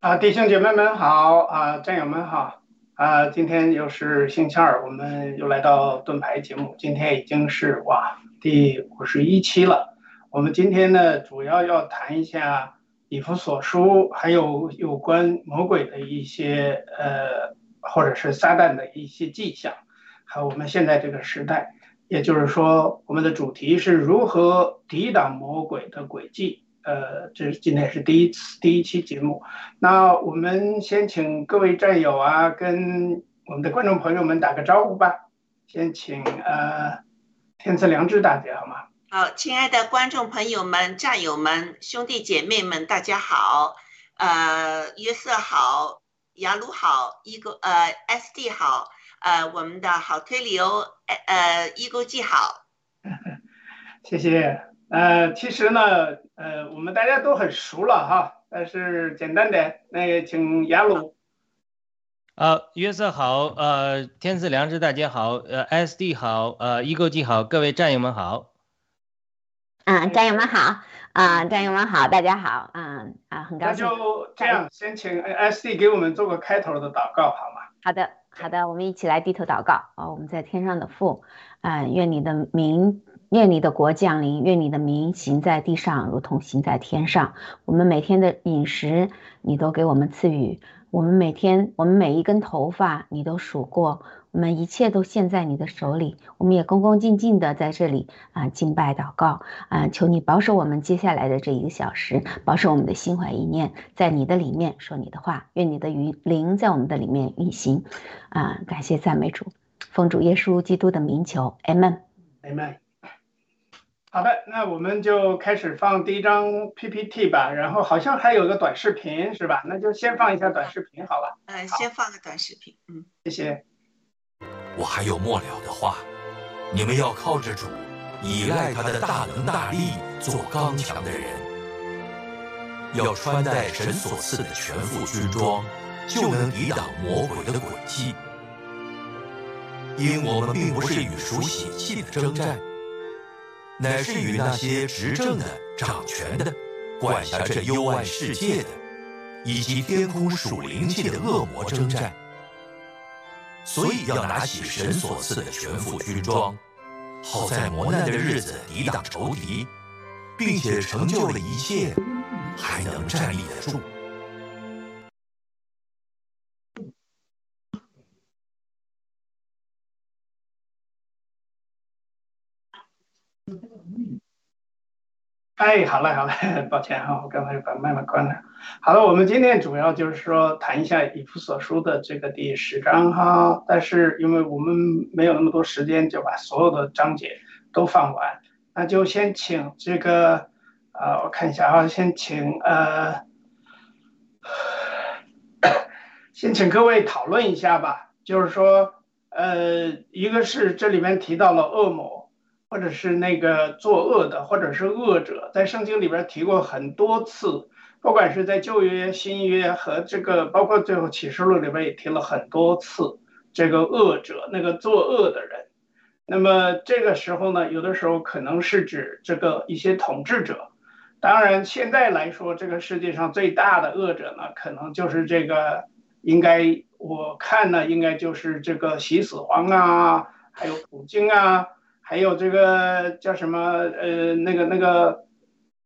啊，弟兄姐妹们好啊，战友们好啊！今天又是星期二，我们又来到盾牌节目。今天已经是哇第五十一期了。我们今天呢，主要要谈一下以弗所书，还有有关魔鬼的一些呃，或者是撒旦的一些迹象，还有我们现在这个时代，也就是说，我们的主题是如何抵挡魔鬼的诡计。呃，这是今天是第一次第一期节目，那我们先请各位战友啊，跟我们的观众朋友们打个招呼吧。先请呃天赐良知大姐好吗？好，亲爱的观众朋友们、战友们、兄弟姐妹们，大家好。呃，约瑟好，雅鲁好，一个呃 SD 好，呃，我们的好推理哦，呃，一勾记好。谢谢。呃，其实呢，呃，我们大家都很熟了哈，但是简单点，那也请雅鲁。呃，约瑟好，呃，天赐良知大家好，呃，SD 好，呃，易购记好，各位战友们好。嗯，战友们好，啊、战友们好，大家好，嗯啊，很高兴那。就这样，先请 SD 给我们做个开头的祷告好吗？好的，好的，我们一起来低头祷告啊、我们在天上的父，啊、愿你的名，愿你的国降临，愿你的名行在地上，如同行在天上。我们每天的饮食，你都给我们赐予。我们每天，我们每一根头发，你都数过。我们一切都献在你的手里，我们也恭恭敬敬的在这里啊、敬拜祷告啊、求你保守我们接下来的这一个小时，保守我们的心怀意念，在你的里面说你的话，愿你的语灵在我们的里面运行啊、感谢赞美主，奉主耶稣基督的名求，amen。明白。好的，那我们就开始放第一张 PPT 吧，然后好像还有个短视频是吧？那就先放一下短视频好吧？嗯，先放个短视频，嗯。谢谢。我还有末了的话，你们要靠着主，依赖他的大能大力，做刚强的人。要穿戴神所赐的全副军装，就能抵挡魔鬼的诡计。因我们并不是与属血气的征战，乃是与那些执政的、掌权的、管辖这幽暗世界的，以及天空属灵界的恶魔征战。所以要拿起神所赐的全副军装，好在磨难的日子抵挡仇敌，并且成就了一切，还能站立得住。哎，好嘞，好嘞，抱歉哈，我刚才把麦麦关了。好了，我们今天主要就是说谈一下以弗所书的这个第十章哈，但是因为我们没有那么多时间，就把所有的章节都放完，那就先请这个，呃，我看一下啊，先请呃，先请各位讨论一下吧，就是说，呃，一个是这里面提到了恶魔。或者是那个作恶的，或者是恶者，在圣经里边提过很多次，不管是在旧约、新约和这个，包括最后启示录里边也提了很多次这个恶者，那个作恶的人。那么这个时候呢，有的时候可能是指这个一些统治者。当然，现在来说，这个世界上最大的恶者呢，可能就是这个，应该我看呢，应该就是这个习死皇啊，还有普京啊。还有这个叫什么呃那个那个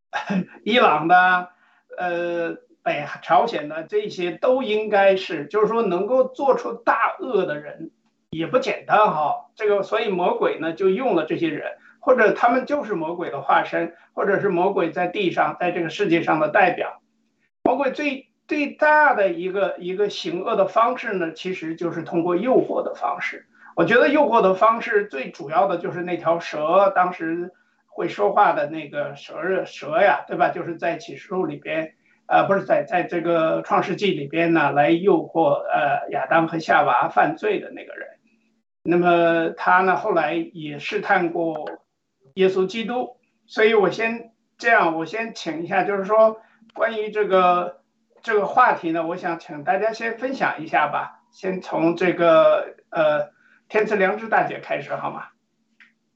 伊朗的呃北朝鲜的这些都应该是，就是说能够做出大恶的人也不简单哈。这个所以魔鬼呢就用了这些人，或者他们就是魔鬼的化身，或者是魔鬼在地上在这个世界上的代表。魔鬼最最大的一个一个行恶的方式呢，其实就是通过诱惑的方式。我觉得诱惑的方式最主要的就是那条蛇，当时会说话的那个蛇蛇呀，对吧？就是在启示录里边，呃，不是在在这个创世纪里边呢，来诱惑呃亚当和夏娃犯罪的那个人。那么他呢，后来也试探过耶稣基督。所以我先这样，我先请一下，就是说关于这个这个话题呢，我想请大家先分享一下吧。先从这个呃。天赐良知大姐开始好吗？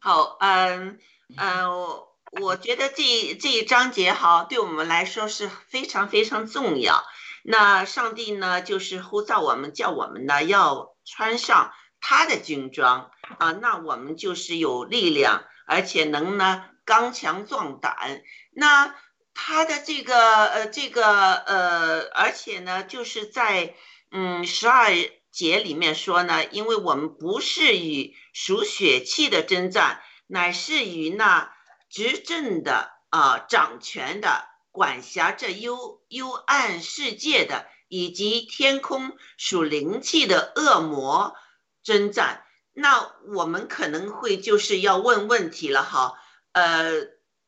好，嗯嗯，我我觉得这这一章节哈，对我们来说是非常非常重要。那上帝呢，就是呼召我们，叫我们呢要穿上他的军装啊，那我们就是有力量，而且能呢刚强壮胆。那他的这个呃这个呃，而且呢，就是在嗯十二。节里面说呢，因为我们不是与属血气的征战，乃是与那执政的啊、掌权的、管辖这幽幽暗世界的，以及天空属灵气的恶魔征战。那我们可能会就是要问问题了哈，呃，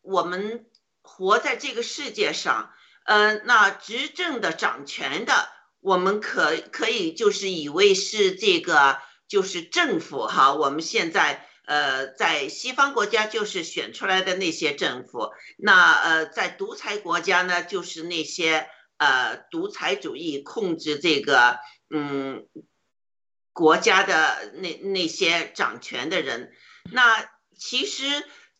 我们活在这个世界上，呃，那执政的掌权的，我们可可以就是以为是这个就是政府哈，我们现在呃在西方国家就是选出来的那些政府，那呃在独裁国家呢，就是那些呃独裁主义控制这个嗯国家的那那些掌权的人，那其实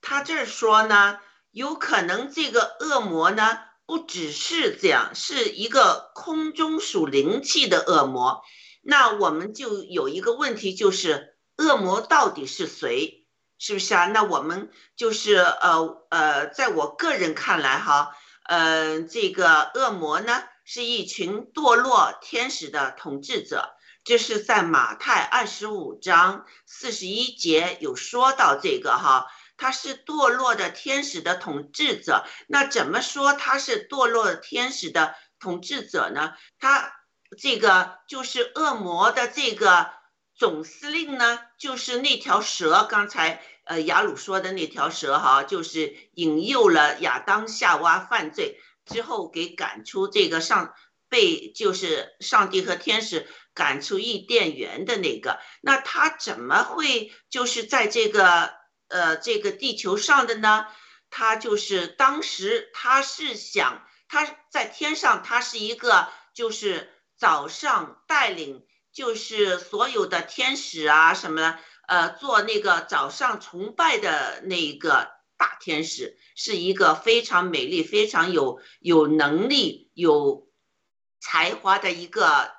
他这说呢，有可能这个恶魔呢。不只是这样，是一个空中属灵气的恶魔。那我们就有一个问题，就是恶魔到底是谁？是不是啊？那我们就是呃呃，在我个人看来哈，呃，这个恶魔呢，是一群堕落天使的统治者。这是在马太二十五章四十一节有说到这个哈。他是堕落的天使的统治者，那怎么说他是堕落天使的统治者呢？他这个就是恶魔的这个总司令呢，就是那条蛇，刚才呃雅鲁说的那条蛇哈，就是引诱了亚当夏娃犯罪之后，给赶出这个上被就是上帝和天使赶出伊甸园的那个，那他怎么会就是在这个？呃，这个地球上的呢，他就是当时他是想他在天上，他是一个就是早上带领就是所有的天使啊什么呃做那个早上崇拜的那一个大天使，是一个非常美丽、非常有有能力、有才华的一个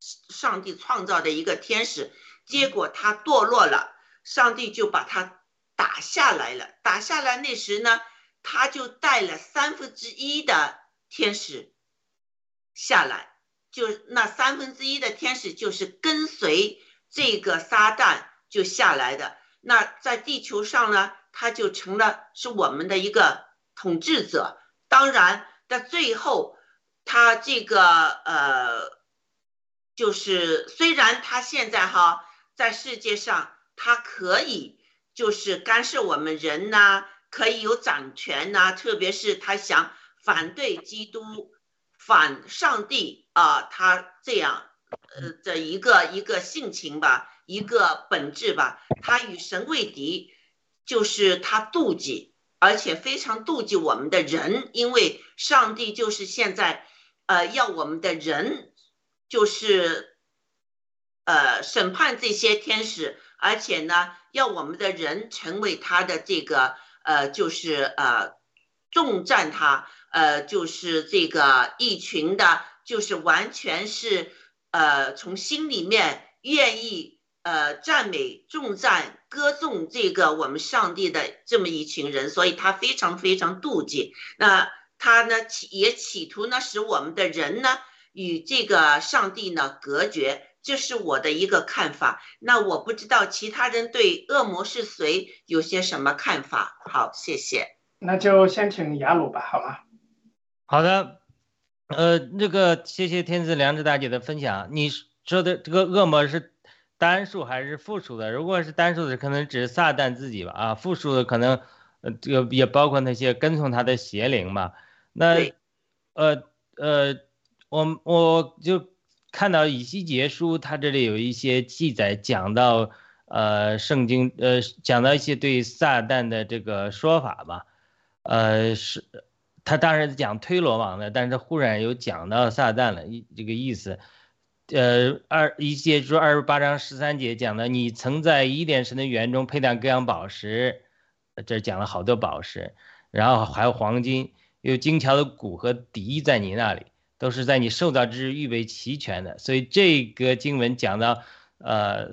上帝创造的一个天使，结果他堕落了，上帝就把他。打下来了，打下来那时呢，他就带了三分之一的天使下来，就那三分之一的天使就是跟随这个撒旦就下来的。那在地球上呢，他就成了是我们的一个统治者。当然，在最后，他这个呃，就是虽然他现在哈在世界上，他可以。就是干涉我们人呐，可以有掌权呐，特别是他想反对基督、反上帝啊，他这样呃的一个一个性情吧，一个本质吧，他与神为敌，就是他妒忌，而且非常妒忌我们的人，因为上帝就是现在呃要我们的人，就是呃审判这些天使。而且呢，要我们的人成为他的这个呃，就是呃，重赞他，呃，就是这个一群的，就是完全是呃，从心里面愿意呃赞美、重赞、歌颂这个我们上帝的这么一群人，所以他非常非常妒忌。那他呢，也企图呢，使我们的人呢与这个上帝呢隔绝。这是我的一个看法，那我不知道其他人对恶魔是谁有些什么看法。好，谢谢。那就先请雅鲁吧，好吗？好的，呃，那个谢谢天赐良知大姐的分享。你说的这个恶魔是单数还是复数的？如果是单数的，可能指撒旦自己吧。啊，复数的可能呃这个也包括那些跟从他的邪灵吧。那呃呃，我我就。看到以西结书，它这里有一些记载，讲到，呃，圣经，呃，讲到一些对撒旦的这个说法吧，呃，是，他当然讲推罗王的，但是忽然有讲到撒旦了，一这个意思，呃，二以西结书二十八章十三节讲的，你曾在伊甸神的园中佩戴各样宝石，这讲了好多宝石，然后还有黄金，有精巧的鼓和笛在你那里。都是在你受到之日预备齐全的，所以这个经文讲到，呃，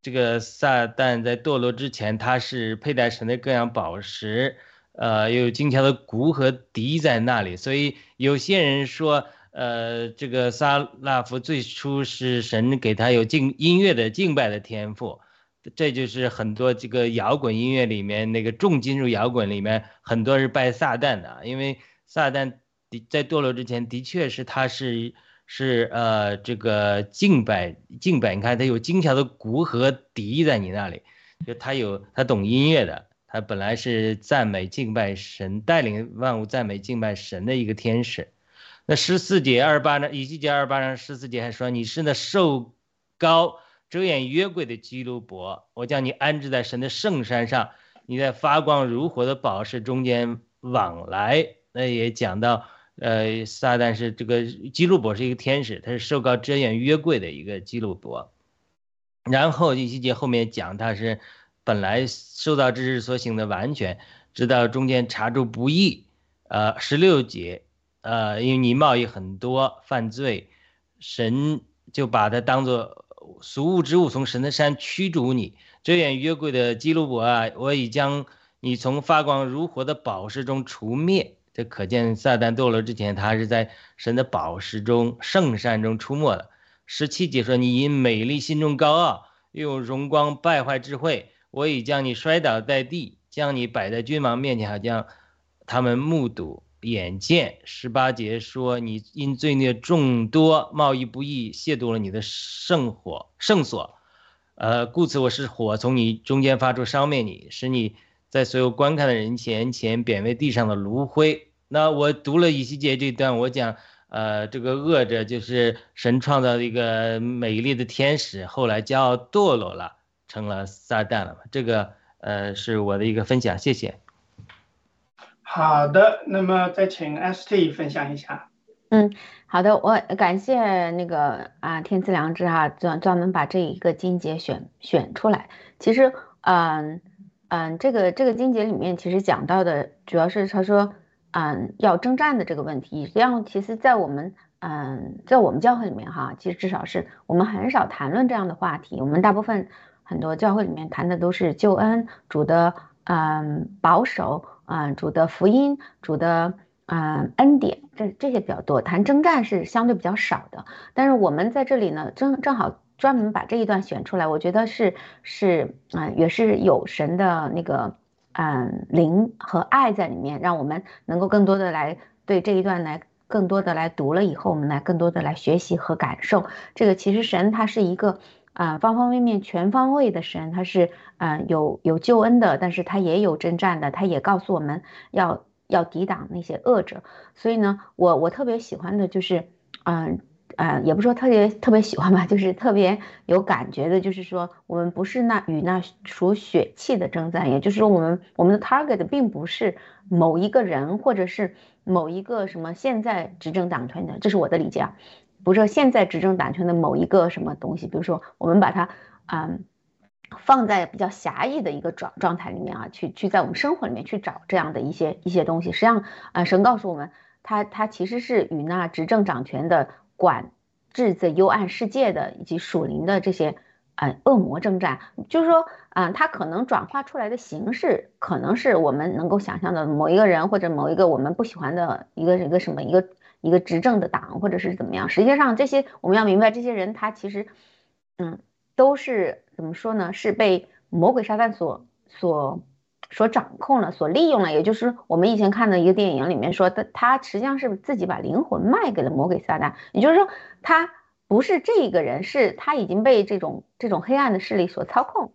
这个撒旦在堕落之前，他是佩戴神的各样宝石，呃，有精巧的鼓和笛在那里，所以有些人说，呃，这个撒拉夫最初是神给他有敬音乐的敬拜的天赋，这就是很多这个摇滚音乐里面那个重金属摇滚里面很多是拜撒旦的，因为撒旦。的在堕落之前，的确是他是是呃这个敬拜敬拜，你看他有精巧的鼓和笛在你那里，就他有他懂音乐的，他本来是赞美敬拜神，带领万物赞美敬拜神的一个天使，那十四节二十八章，以西结二十八章十四节还说：“你是那受高遮掩约柜的基路伯，我将你安置在神的圣山上，你在发光如火的宝石中间往来。”那也讲到，呃，撒旦是这个基路伯是一个天使，他是受高遮掩约柜的一个基路伯。然后以西结后面讲他是本来受到之事所行的完全，直到中间查出不义。呃，十六节。呃，因为你贸易很多，犯罪，神就把它当做俗物之物，从神的山驱逐你。遮掩约柜的基路伯啊，我已将你从发光如火的宝石中除灭。这可见撒旦堕落之前，他是在神的宝石中、圣山中出没的。十七节说：“你因美丽心中高傲，又用荣光败坏智慧，我已将你摔倒在地，将你摆在君王面前，好将他们目睹。”眼见十八节说你因罪孽众多，贸易不义，亵渎了你的圣火圣所，呃，故此我是火从你中间发出，烧灭你，使你在所有观看的人前前贬为地上的炉灰。那我读了以西结这段，我讲，呃，这个恶者就是神创造的一个美丽的天使，后来骄傲堕落了，成了撒旦了嘛？这个呃是我的一个分享，谢谢。好的，那么再请 ST 分享一下。嗯，好的，我感谢那个啊天赐良知哈，专专门把这一个金节选选出来。其实，嗯嗯，这个这个金节里面其实讲到的主要是他说，嗯，要征战的这个问题。实际上，其实，在我们嗯在我们教会里面哈，其实至少是我们很少谈论这样的话题。我们大部分很多教会里面谈的都是救恩主的嗯保守。啊，主的福音，主的嗯恩典，这这些比较多。谈征战是相对比较少的，但是我们在这里呢，正正好专门把这一段选出来，我觉得是是嗯，也是有神的那个嗯灵和爱在里面，让我们能够更多的来对这一段来更多的来读了以后，我们来更多的来学习和感受。这个其实神他是一个。啊，方方面面、全方位的神，他是啊有有救恩的，但是他也有征战的，他也告诉我们要要抵挡那些恶者。所以呢，我我特别喜欢的就是，嗯啊，也不说特别特别喜欢吧，就是特别有感觉的，就是说我们不是那与那属血气的征战，也就是说我们我们的 target 并不是某一个人或者是某一个什么现在执政党团的，这是我的理解啊。不是现在执政党权的某一个什么东西，比如说我们把它，嗯，放在比较狭义的一个状状态里面啊，去去在我们生活里面去找这样的一些一些东西。实际上，啊，神告诉我们，他他其实是与那执政掌权的管制这幽暗世界的以及属灵的这些，呃，恶魔征战。就是说，嗯，他可能转化出来的形式，可能是我们能够想象的某一个人或者某一个我们不喜欢的一个一个什么一个。一个执政的党，或者是怎么样？实际上，这些我们要明白，这些人他其实，嗯，都是怎么说呢？是被魔鬼撒旦所所所掌控了，所利用了。也就是我们以前看的一个电影里面说，的他实际上是自己把灵魂卖给了魔鬼撒旦。也就是说，他不是这一个人，是他已经被这种这种黑暗的势力所操控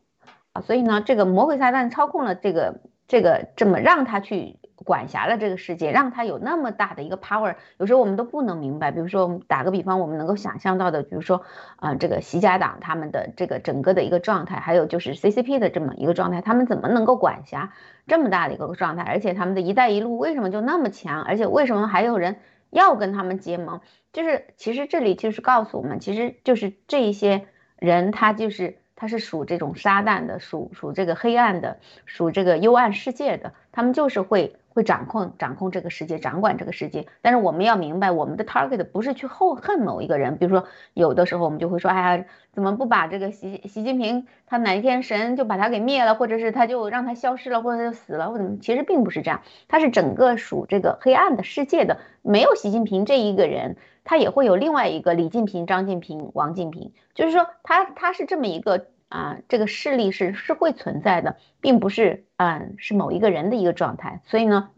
啊。所以呢，这个魔鬼撒旦操控了这个这个这么让他去。管辖了这个世界，让他有那么大的一个 power，有时候我们都不能明白。比如说我们，打个比方，我们能够想象到的，比如说，啊，这个习家党他们的这个整个的一个状态，还有就是 CCP 的这么一个状态，他们怎么能够管辖这么大的一个状态？而且他们的一带一路为什么就那么强？而且为什么还有人要跟他们结盟？就是其实这里就是告诉我们，其实就是这一些人，他就是他是属这种撒旦的，属属这个黑暗的，属这个幽暗世界的，他们就是会。会掌控掌控这个世界，掌管这个世界。但是我们要明白，我们的 target 不是去后恨某一个人。比如说，有的时候我们就会说，哎呀，怎么不把这个习习近平，他哪一天神就把他给灭了，或者是他就让他消失了，或者就死了，或者其实并不是这样。他是整个属这个黑暗的世界的，没有习近平这一个人，他也会有另外一个李近平、张近平、王近平。就是说，他他是这么一个。啊，这个势力是是会存在的，并不是嗯是某一个人的一个状态。所以呢，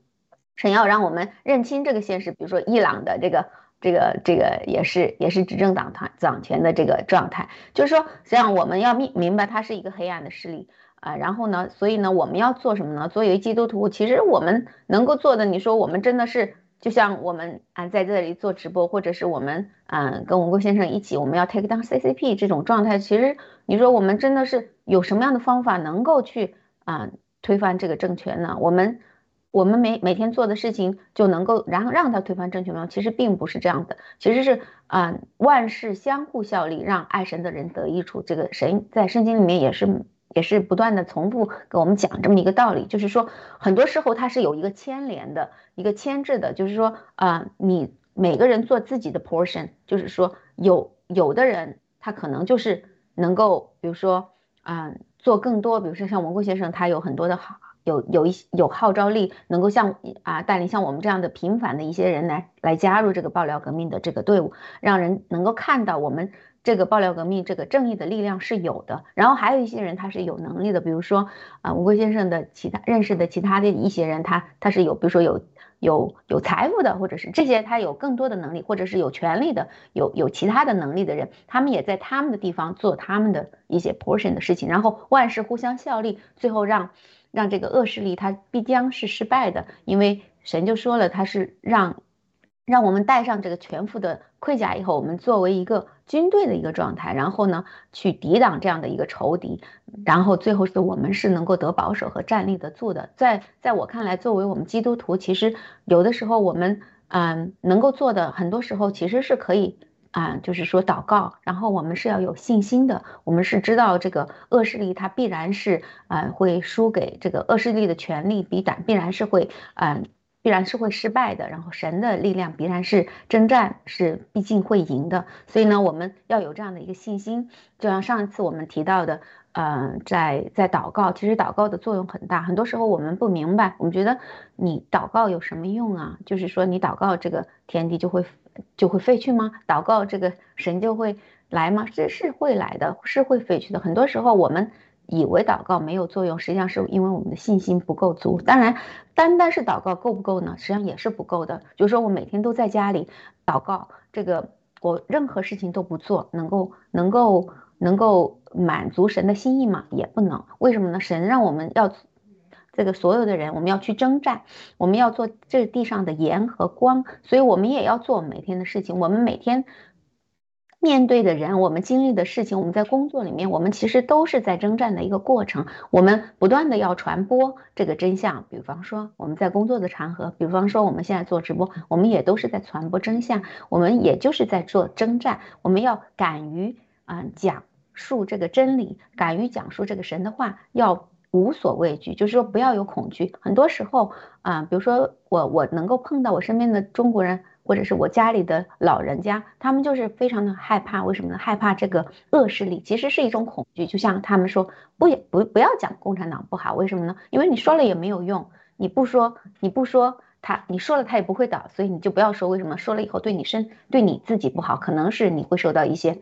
神要让我们认清这个现实。比如说伊朗的这个这个这个也是也是执政党团掌权的这个状态，就是说实际上我们要明明白它是一个黑暗的势力啊。然后呢，所以呢我们要做什么呢？作为基督徒，其实我们能够做的，你说我们真的是。就像我们啊在这里做直播，或者是我们啊跟文贵先生一起，我们要 take down CCP 这种状态，其实你说我们真的是有什么样的方法能够去啊推翻这个政权呢？我们我们每每天做的事情就能够然后让他推翻政权吗？其实并不是这样的，其实是啊万事相互效力，让爱神的人得益处。这个神在圣经里面也是。也是不断的重复给我们讲这么一个道理，就是说，很多时候它是有一个牵连的，一个牵制的，就是说，啊，你每个人做自己的 portion，就是说，有有的人他可能就是能够，比如说，啊，做更多，比如说像文贵先生，他有很多的好，有有一有号召力，能够像啊带领像我们这样的平凡的一些人来来加入这个爆料革命的这个队伍，让人能够看到我们。这个爆料革命，这个正义的力量是有的。然后还有一些人，他是有能力的，比如说啊，吴贵先生的其他认识的其他的一些人，他他是有，比如说有有有财富的，或者是这些他有更多的能力，或者是有权利的，有有其他的能力的人，他们也在他们的地方做他们的一些 portion 的事情，然后万事互相效力，最后让让这个恶势力他必将是失败的，因为神就说了，他是让。让我们带上这个全副的盔甲以后，我们作为一个军队的一个状态，然后呢，去抵挡这样的一个仇敌，然后最后是我们是能够得保守和站立得住的。在在我看来，作为我们基督徒，其实有的时候我们嗯能够做的，很多时候其实是可以啊，就是说祷告，然后我们是要有信心的，我们是知道这个恶势力它必然是啊会输给这个恶势力的权力，必然必然是会嗯。必然是会失败的，然后神的力量必然是征战是毕竟会赢的，所以呢，我们要有这样的一个信心。就像上一次我们提到的，呃，在在祷告，其实祷告的作用很大。很多时候我们不明白，我们觉得你祷告有什么用啊？就是说你祷告这个天地就会就会废去吗？祷告这个神就会来吗？这是会来的，是会废去的。很多时候我们。以为祷告没有作用，实际上是因为我们的信心不够足。当然，单单是祷告够不够呢？实际上也是不够的。就是说我每天都在家里祷告，这个我任何事情都不做，能够能够能够满足神的心意吗？也不能。为什么呢？神让我们要这个所有的人，我们要去征战，我们要做这地上的盐和光，所以我们也要做每天的事情。我们每天。面对的人，我们经历的事情，我们在工作里面，我们其实都是在征战的一个过程。我们不断的要传播这个真相，比方说我们在工作的场合，比方说我们现在做直播，我们也都是在传播真相，我们也就是在做征战。我们要敢于啊讲述这个真理，敢于讲述这个神的话，要无所畏惧，就是说不要有恐惧。很多时候啊，比如说我我能够碰到我身边的中国人。或者是我家里的老人家，他们就是非常的害怕，为什么呢？害怕这个恶势力，其实是一种恐惧。就像他们说，不不不要讲共产党不好，为什么呢？因为你说了也没有用，你不说你不说他，你说了他也不会倒，所以你就不要说。为什么说了以后对你身对你自己不好？可能是你会受到一些，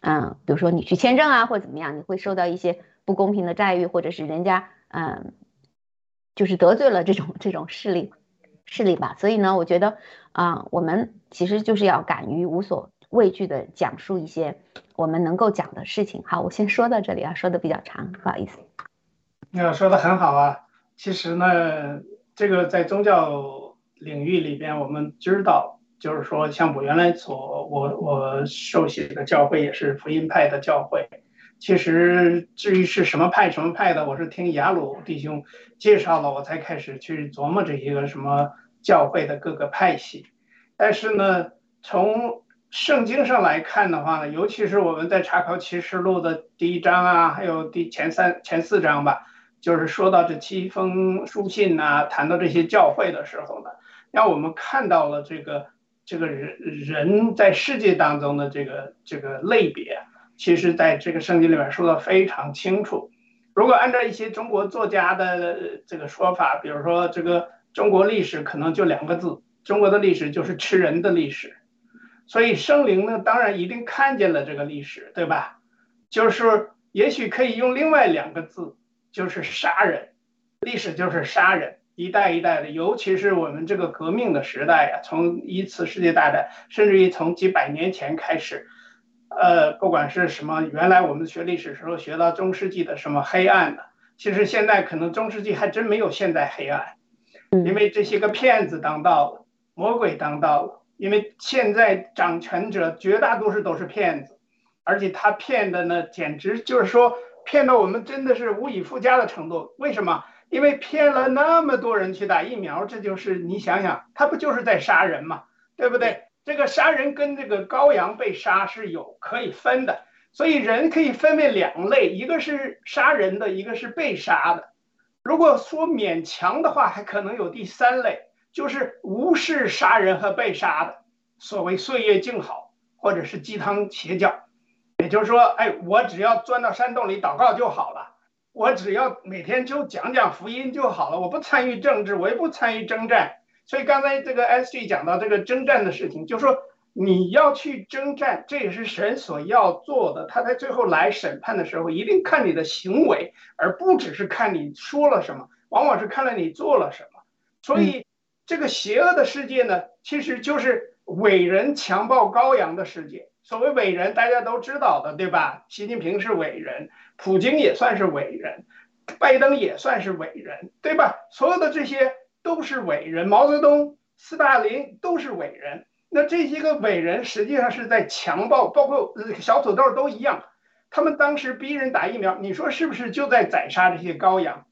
嗯，比如说你去签证啊或者怎么样，你会受到一些不公平的待遇，或者是人家嗯，就是得罪了这种这种势力。势力吧，所以呢，我觉得啊，我们其实就是要敢于无所畏惧的讲述一些我们能够讲的事情。好，我先说到这里啊，说的比较长，不好意思。那说的很好啊。其实呢，这个在宗教领域里边，我们知道，就是说，像我原来所我我受洗的教会也是福音派的教会。其实至于是什么派什么派的，我是听雅鲁弟兄介绍了，我才开始去琢磨这些个什么教会的各个派系。但是呢，从圣经上来看的话呢，尤其是我们在查考启示录的第一章啊，还有第前三前四章吧，就是说到这七封书信呐，谈到这些教会的时候呢，让我们看到了这个这个人人在世界当中的这个这个类别。其实，在这个圣经里面说的非常清楚。如果按照一些中国作家的这个说法，比如说这个中国历史可能就两个字，中国的历史就是吃人的历史。所以圣灵呢，当然一定看见了这个历史，对吧？就是也许可以用另外两个字，就是杀人。历史就是杀人，一代一代的，尤其是我们这个革命的时代呀，从一次世界大战，甚至于从几百年前开始。呃，不管是什么，原来我们学历史时候学到中世纪的什么黑暗的，其实现在可能中世纪还真没有现在黑暗，因为这些个骗子当道了，魔鬼当道了，因为现在掌权者绝大多数都是骗子，而且他骗的呢，简直就是说骗到我们真的是无以复加的程度。为什么？因为骗了那么多人去打疫苗，这就是你想想，他不就是在杀人吗？对不对？这个杀人跟这个羔羊被杀是有可以分的，所以人可以分为两类，一个是杀人的，一个是被杀的。如果说勉强的话，还可能有第三类，就是无视杀人和被杀的，所谓岁月静好，或者是鸡汤邪教。也就是说，哎，我只要钻到山洞里祷告就好了，我只要每天就讲讲福音就好了，我不参与政治，我也不参与征战。所以刚才这个 S G 讲到这个征战的事情，就说你要去征战，这也是神所要做的。他在最后来审判的时候，一定看你的行为，而不只是看你说了什么，往往是看了你做了什么。所以这个邪恶的世界呢，其实就是伟人强暴羔羊的世界。所谓伟人，大家都知道的，对吧？习近平是伟人，普京也算是伟人，拜登也算是伟人，对吧？所有的这些。都是伟人，毛泽东、斯大林都是伟人。那这些个伟人实际上是在强暴，包括小土豆都一样。他们当时逼人打疫苗，你说是不是就在宰杀这些羔羊？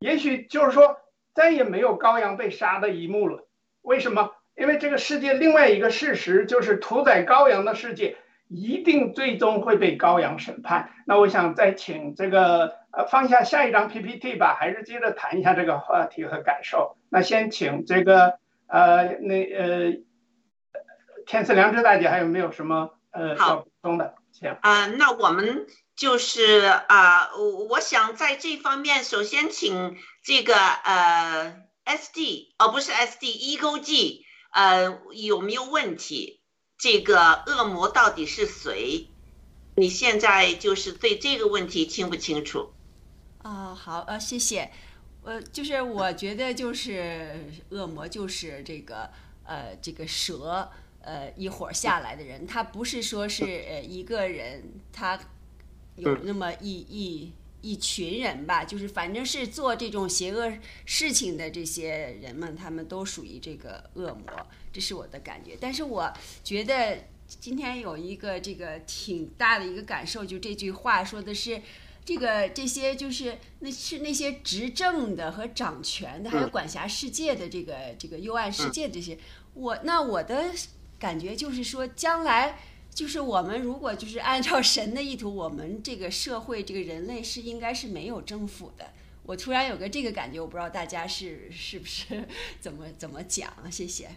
也许就是说再也没有羔羊被杀的一幕了。为什么？因为这个世界另外一个事实就是屠宰羔羊的世界一定最终会被羔羊审判。那我想再请这个呃放下下一张 PPT 吧，还是接着谈一下这个话题和感受。那先请这个呃，那呃，天赐良知大姐还有没有什么呃要补充的？行啊、那我们就是啊、我我想在这方面，首先请这个呃 SD 哦，不是 SD Ego G 呃有没有问题？这个恶魔到底是谁？你现在就是对这个问题清不清楚？啊，好，呃，谢谢。呃，就是我觉得就是恶魔就是这个呃这个蛇呃一伙儿下来的人，他不是说是呃一个人，他有那么一一一群人吧，就是反正是做这种邪恶事情的这些人们，他们都属于这个恶魔，这是我的感觉。但是我觉得今天有一个这个挺大的一个感受，就这句话说的是。这个这些就是那是那些执政的和掌权的，还有管辖世界的这个这个幽暗世界这些，我那我的感觉就是说，将来就是我们如果就是按照神的意图，我们这个社会这个人类是应该是没有政府的。我突然有个这个感觉，我不知道大家是是不是怎么怎么讲啊？谢谢。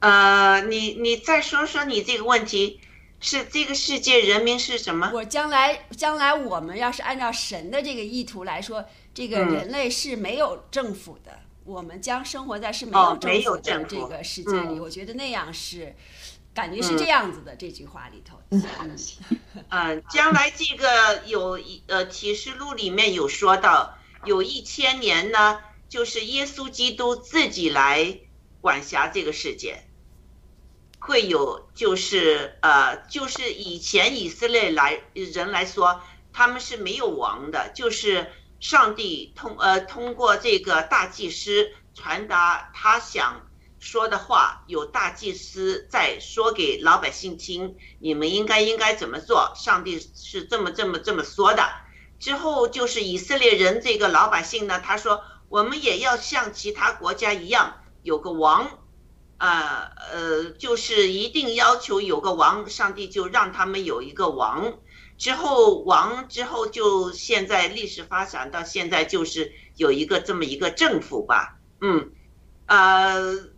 呃，你你再说说你这个问题，是这个世界人民是什么？我将来将来我们要是按照神的这个意图来说，这个嗯人类是没有政府的，我们将生活在是没有政府的这个世界里。嗯我觉得那样是，感觉是这样子的。这句话里头，嗯，嗯，将来这个有一呃启示录里面有说到，有一千年呢，就是耶稣基督自己来管辖这个世界，会有就是呃就是以前以色列来人来说，他们是没有王的，就是上帝通呃通过这个大祭司传达他想说的话，有大祭司在说给老百姓听，你们应该应该怎么做？上帝是这么这么这么说的。之后就是以色列人这个老百姓呢，他说我们也要像其他国家一样有个王，啊呃，就是一定要求有个王，上帝就让他们有一个王。之后王之后就现在历史发展到现在就是有一个这么一个政府吧，嗯，呃，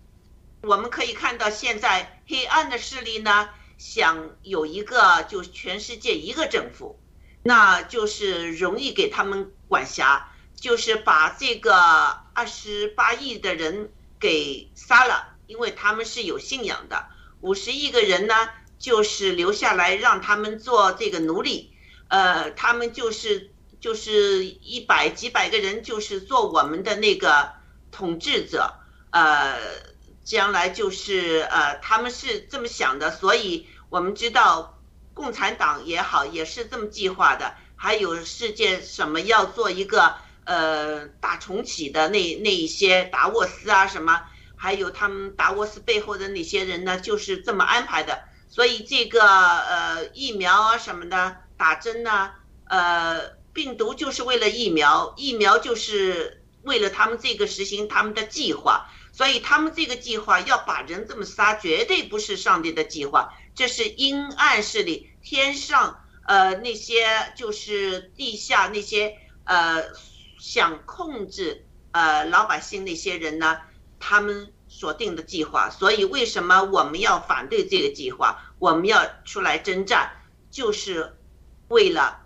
我们可以看到现在黑暗的势力呢，想有一个就全世界一个政府，那就是容易给他们管辖，就是把这个二十八亿的人给杀了，因为他们是有信仰的，五十亿个人呢，就是留下来让他们做这个奴隶，呃，他们就是就是一百几百个人，就是做我们的那个统治者，呃，将来就是呃，他们是这么想的，所以我们知道共产党也好，也是这么计划的，还有世界什么要做一个呃大重启的那那一些达沃斯啊什么，还有他们达沃斯背后的那些人呢，就是这么安排的。所以这个呃疫苗啊什么的打针呢，呃病毒就是为了疫苗，疫苗就是为了他们这个实行他们的计划。所以他们这个计划要把人这么杀，绝对不是上帝的计划，这是阴暗势力，天上呃那些就是地下那些呃想控制呃老百姓那些人呢，他们所定的计划。所以为什么我们要反对这个计划？我们要出来征战，就是为了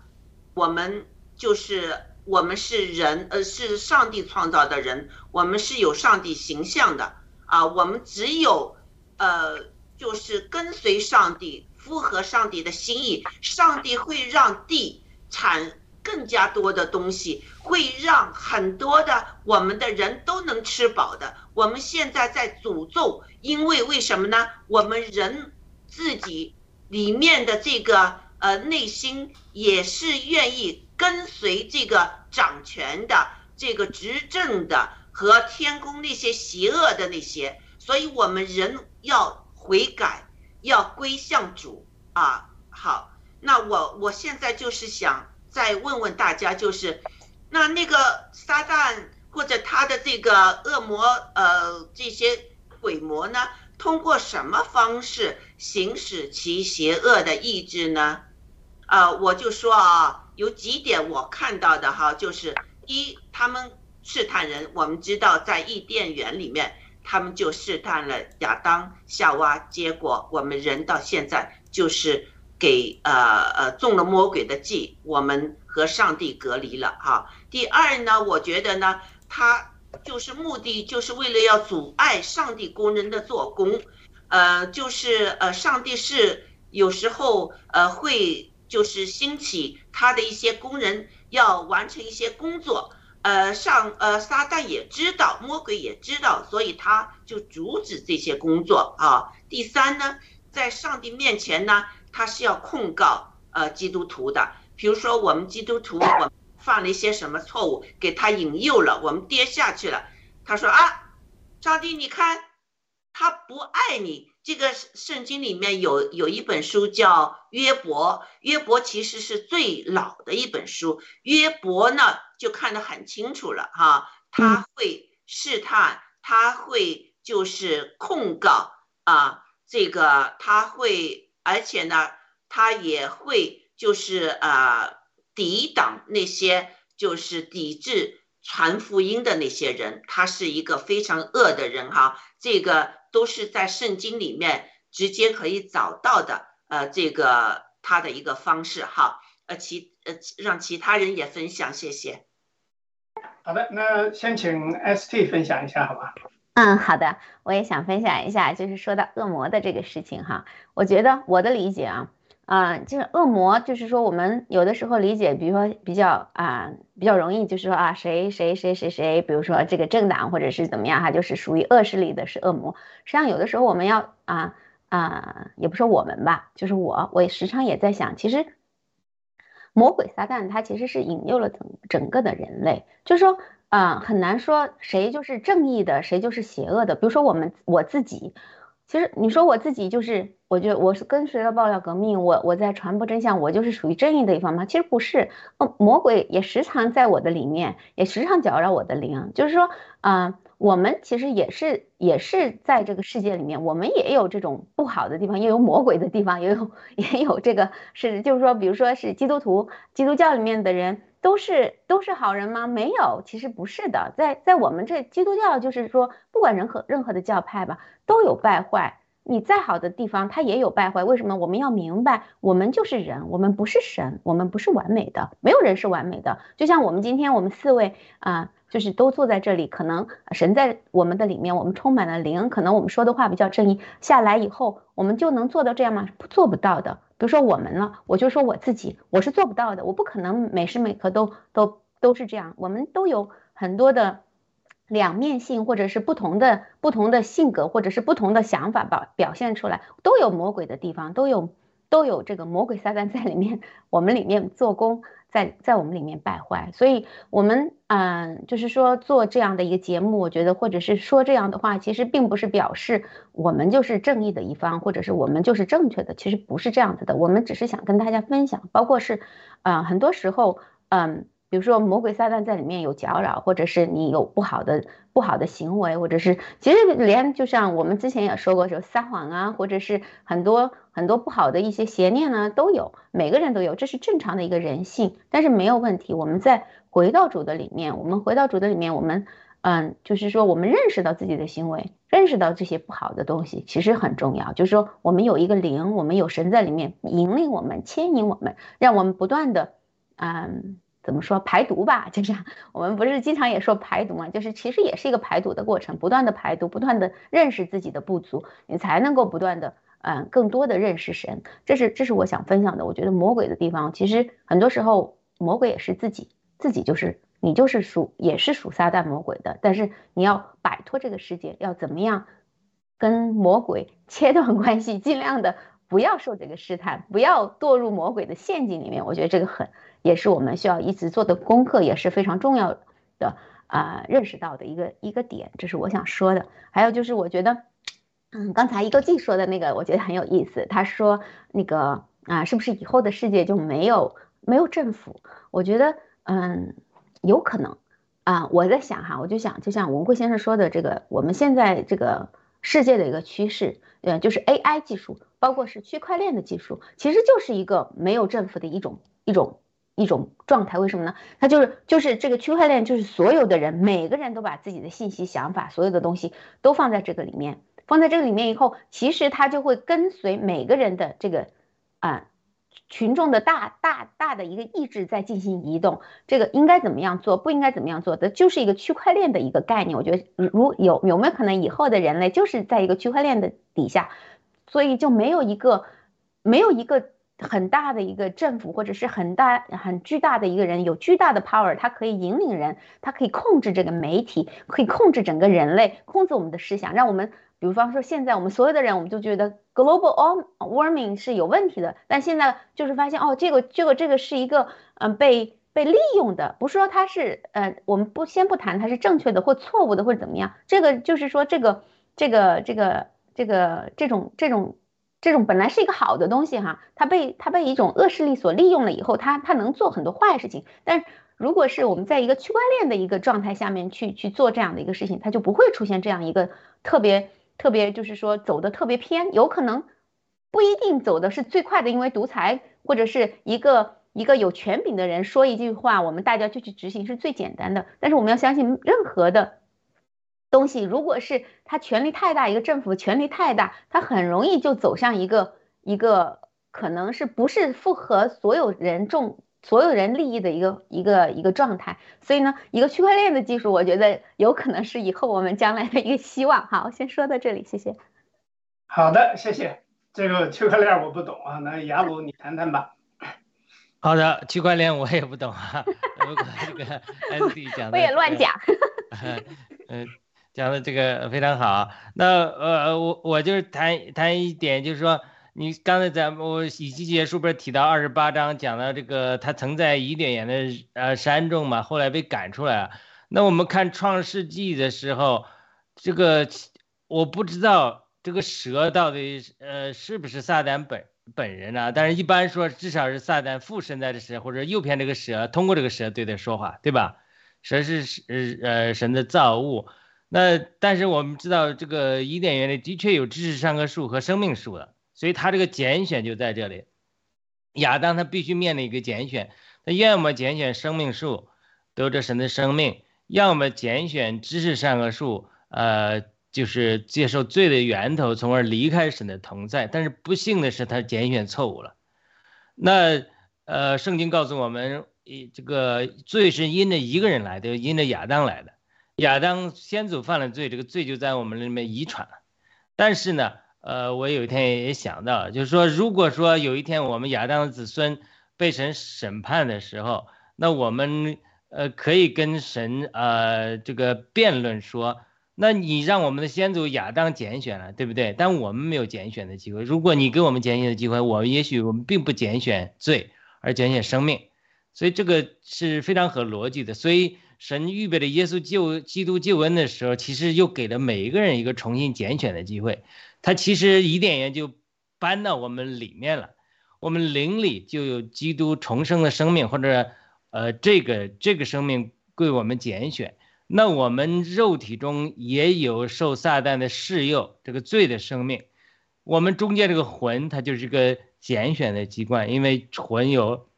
我们就是我们是人，呃，是上帝创造的人，我们是有上帝形象的啊。我们只有呃，就是跟随上帝，符合上帝的心意，上帝会让地产更加多的东西，会让很多的我们的人都能吃饱的。我们现在在诅咒，因为为什么呢？我们人。自己里面的这个呃内心也是愿意跟随这个掌权的、这个执政的和天宫那些邪恶的那些，所以我们人要悔改，要归向主啊。好，那我我现在就是想再问问大家，就是那那个撒旦或者他的这个恶魔呃这些鬼魔呢？通过什么方式行使其邪恶的意志呢？啊，我就说啊，有几点我看到的哈，就是一，他们试探人，我们知道在伊甸园里面，他们就试探了亚当、夏娃，结果我们人到现在就是给呃呃中了魔鬼的计，我们和上帝隔离了哈。第二呢，我觉得呢，他。就是目的，就是为了要阻碍上帝工人的做工，呃，就是呃，上帝是有时候呃会就是兴起他的一些工人要完成一些工作，呃，上呃撒旦也知道，魔鬼也知道，所以他就阻止这些工作啊。第三呢，在上帝面前呢，他是要控告呃基督徒的，比如说我们基督徒我。犯了一些什么错误，给他引诱了，我们跌下去了。他说啊，上帝，你看他不爱你。这个圣经里面有有一本书叫约伯，约伯其实是最老的一本书。约伯呢就看得很清楚了哈，他会试探，他会就是控告啊，这个他会，而且呢，他也会就是啊。抵挡那些就是抵制传福音的那些人，他是一个非常恶的人哈。这个都是在圣经里面直接可以找到的，呃，这个他的一个方式哈。呃，其呃让其他人也分享，谢谢。好的，那先请 ST 分享一下好吧？嗯，好的，我也想分享一下，就是说到恶魔的这个事情哈。我觉得我的理解啊。啊，就是恶魔，就是说我们有的时候理解，比如说比较啊比较容易，就是说啊谁谁谁谁谁，比如说这个政党或者是怎么样哈，就是属于恶势力的是恶魔。实际上有的时候我们要啊啊，也不说我们吧，就是我，我时常也在想，其实魔鬼撒旦他其实是引诱了整整个的人类，就是说啊很难说谁就是正义的，谁就是邪恶的。比如说我们我自己。其实你说我自己就是，我觉得我是跟随了爆料革命，我我在传播真相，我就是属于正义的一方吗？其实不是，哦，魔鬼也时常在我的里面，也时常搅扰我的灵。就是说，啊，我们其实也是也是在这个世界里面，我们也有这种不好的地方，也有魔鬼的地方，也有也有这个是，就是说，比如说是基督徒、基督教里面的人。都是都是好人吗？没有，其实不是的。在在我们这基督教，就是说，不管任何任何的教派吧，都有败坏。你再好的地方，它也有败坏。为什么？我们要明白，我们就是人，我们不是神，我们不是完美的，没有人是完美的。就像我们今天，我们四位啊，就是都坐在这里，可能神在我们的里面，我们充满了灵，可能我们说的话比较正义。下来以后，我们就能做到这样吗？做不到的。比如说我们呢，我就说我自己，我是做不到的，我不可能每时每刻都都都是这样。我们都有很多的两面性，或者是不同的不同的性格，或者是不同的想法表表现出来，都有魔鬼的地方，都有都有这个魔鬼撒旦在里面，我们里面做工，在在我们里面败坏。所以，我们嗯，就是说做这样的一个节目，我觉得或者是说这样的话，其实并不是表示我们就是正义的一方，或者是我们就是正确的，其实不是这样子的。我们只是想跟大家分享，包括是，嗯，很多时候，嗯。比如说魔鬼撒旦在里面有搅扰，或者是你有不好的不好的行为，或者是其实连就像我们之前也说过，就撒谎啊，或者是很多很多不好的一些邪念呢都有，每个人都有，这是正常的一个人性，但是没有问题。我们在回到主的里面，我们回到主的里面，我们嗯，就是说我们认识到自己的行为，认识到这些不好的东西，其实很重要。就是说我们有一个灵，我们有神在里面引领我们，牵引我们，让我们不断的嗯。怎么说排毒吧？就是我们不是经常也说排毒嘛，就是其实也是一个排毒的过程，不断的排毒，不断的认识自己的不足，你才能够不断的嗯更多的认识神。这是这是我想分享的。我觉得魔鬼的地方，其实很多时候魔鬼也是自己，自己就是你就是属也是属撒旦魔鬼的。但是你要摆脱这个世界，要怎么样跟魔鬼切断关系，尽量的不要受这个试探，不要堕入魔鬼的陷阱里面。我觉得这个很。也是我们需要一直做的功课，也是非常重要的啊，认识到的一个一个点，这是我想说的。还有就是，我觉得，嗯，刚才一个季说的那个，我觉得很有意思。他说那个啊，是不是以后的世界就没有没有政府？我觉得，嗯，有可能啊。我在想哈，我就想，就像文贵先生说的，这个我们现在这个世界的一个趋势，嗯，就是 AI 技术，包括是区块链的技术，其实就是一个没有政府的一种一种。一种状态，为什么呢？它就是就是这个区块链，就是所有的人，每个人都把自己的信息、想法，所有的东西都放在这个里面，放在这个里面以后，其实它就会跟随每个人的这个啊群众的大大大的一个意志在进行移动。这个应该怎么样做，不应该怎么样做的，就是一个区块链的一个概念。我觉得如有有没有可能以后的人类就是在一个区块链的底下，所以就没有一个没有一个。很大的一个政府，或者是很大很巨大的一个人，有巨大的 power，他可以引领人，他可以控制这个媒体，可以控制整个人类，控制我们的思想，让我们，比方说现在我们所有的人，我们就觉得 global warming 是有问题的，但现在就是发现哦，这个这个这个是一个嗯被被利用的，不是说它是呃，我们不先不谈它是正确的或错误的或者怎么样，这个就是说这个这个这个这个这种这种。这种本来是一个好的东西哈，它被它被一种恶势力所利用了以后，它它能做很多坏事情。但如果是我们在一个区块链的一个状态下面去去做这样的一个事情，它就不会出现这样一个特别特别，就是说走的特别偏，有可能不一定走的是最快的，因为独裁或者是一个一个有权柄的人说一句话，我们大家就去执行是最简单的。但是我们要相信任何的。东西，如果是他权力太大，一个政府权力太大，他很容易就走向一个一个可能是不是符合所有人众所有人利益的一个一个一个状态。所以呢，一个区块链的技术，我觉得有可能是以后我们将来的一个希望。好，先说到这里，谢谢。好的，谢谢。这个区块链我不懂啊，那雅鲁你谈谈吧。好的，区块链我也不懂啊。这个 S D 讲的，我也乱讲。嗯。讲的这个非常好，那呃我我就是谈谈一点，就是说你刚才咱们我以及结束不是提到二十八章讲到这个他曾在伊甸园的呃山中嘛，后来被赶出来了。那我们看创世纪的时候，这个我不知道这个蛇到底呃是不是撒旦本本人啊？但是一般说至少是撒旦附身在的蛇或者诱骗这个蛇，通过这个蛇对他说话，对吧？蛇是是呃神的造物。那但是我们知道，这个伊甸园里的确有知识上棵树和生命树的，所以他这个拣选就在这里。亚当他必须面临一个拣选，他要么拣选生命树，得着神的生命；要么拣选知识上棵树，呃，就是接受罪的源头，从而离开神的同在。但是不幸的是，他拣选错误了。那呃，圣经告诉我们，一这个罪是因着一个人来的，因着亚当来的。亚当先祖犯了罪，这个罪就在我们里面遗传了。但是呢，呃，我有一天也想到，就是说，如果说有一天我们亚当的子孙被神审判的时候，那我们呃可以跟神呃这个辩论说，那你让我们的先祖亚当拣选了，对不对？但我们没有拣选的机会。如果你给我们拣选的机会，我们也许我们并不拣选罪，而拣选生命。所以这个是非常合逻辑的。所以神预备了耶稣救基督救恩的时候，其实又给了每一个人一个重新拣选的机会。他其实伊甸园就搬到我们里面了，我们灵里就有基督重生的生命，或者呃这个这个生命归我们拣选。那我们肉体中也有受撒旦的试诱，这个罪的生命。我们中间这个魂，它就是个拣选的机关，因为魂有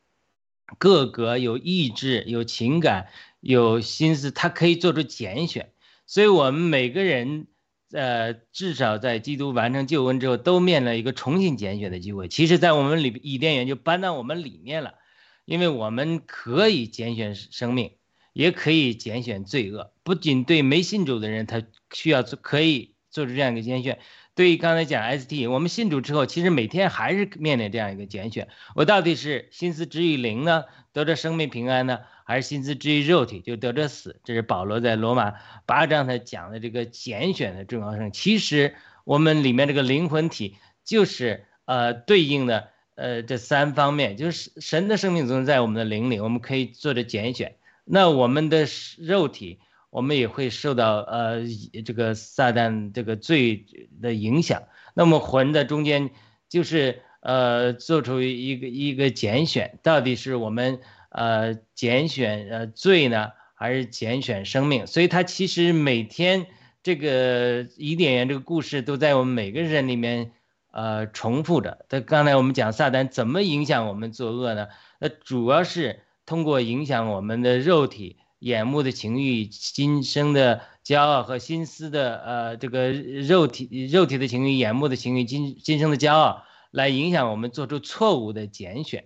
各个有意志、有情感、有心思，它可以做出拣选。所以，我们每个人，呃，至少在基督完成救恩之后，都面临一个重新拣选的机会。其实，在我们里伊甸园就搬到我们里面了，因为我们可以拣选生命。也可以拣选罪恶，不仅对没信主的人，他需要做，可以做出这样一个拣选。对于刚才讲 ST，我们信主之后，其实每天还是面临这样一个拣选：我到底是心思之于灵呢，得着生命平安呢，还是心思之于肉体就得着死？这是保罗在罗马八章他讲的这个拣选的重要性。其实我们里面这个灵魂体就是呃对应的呃这三方面，就是神的生命总在我们的灵里，我们可以做着拣选。那我们的肉体，我们也会受到呃这个撒旦这个罪的影响。那么魂的中间就是呃做出一个一个拣选，到底是我们呃拣选呃罪呢，还是拣选生命？所以它其实每天这个伊甸园这个故事都在我们每个人里面呃重复着。他刚才我们讲撒旦怎么影响我们作恶呢？那主要是。通过影响我们的肉体、眼目的情欲、今生的骄傲和心思的呃这个肉体、肉体的情欲、眼目的情欲、今今生的骄傲，来影响我们做出错误的拣选。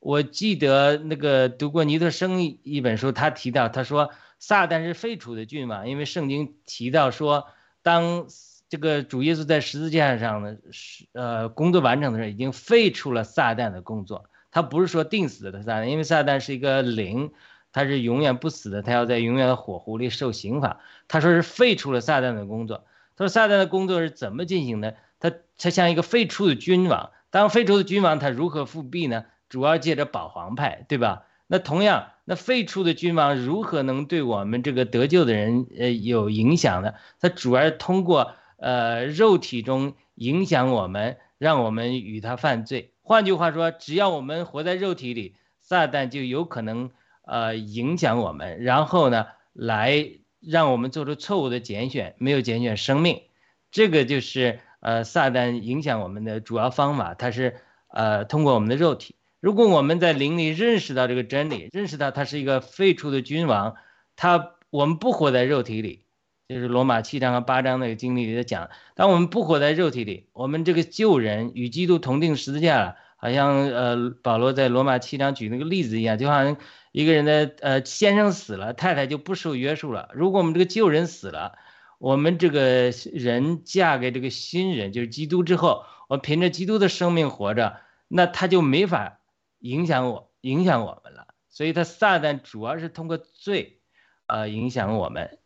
我记得那个读过尼特生一本书，他提到他说撒旦是废除的君王，因为圣经提到说，当这个主耶稣在十字架上呢是呃工作完成的时候，已经废除了撒旦的工作。他不是说定死的撒旦，因为撒旦是一个灵，他是永远不死的，他要在永远的火湖里受刑罚。他说是废除了撒旦的工作。他说撒旦的工作是怎么进行的？他他像一个废除的君王。当废除的君王，他如何复辟呢？主要借着保皇派，对吧？那同样，那废除的君王如何能对我们这个得救的人呃有影响呢？他主要是通过呃肉体中影响我们，让我们与他犯罪。换句话说，只要我们活在肉体里，撒旦就有可能呃影响我们，然后呢，来让我们做出错误的拣选，没有拣选生命。这个就是呃撒旦影响我们的主要方法，它是呃通过我们的肉体。如果我们在灵里认识到这个真理，认识到他是一个废除的君王，他我们不活在肉体里，就是罗马七章和八章那个经历里讲，当我们不活在肉体里，我们这个旧人与基督同定十字架了。好像呃，保罗在罗马七章举那个例子一样，就好像一个人的呃先生死了，太太就不受约束了。如果我们这个旧人死了，我们这个人嫁给这个新人，就是基督之后，我凭着基督的生命活着，那他就没法影响我，影响我们了。所以，他撒旦主要是通过罪，呃，影响我们。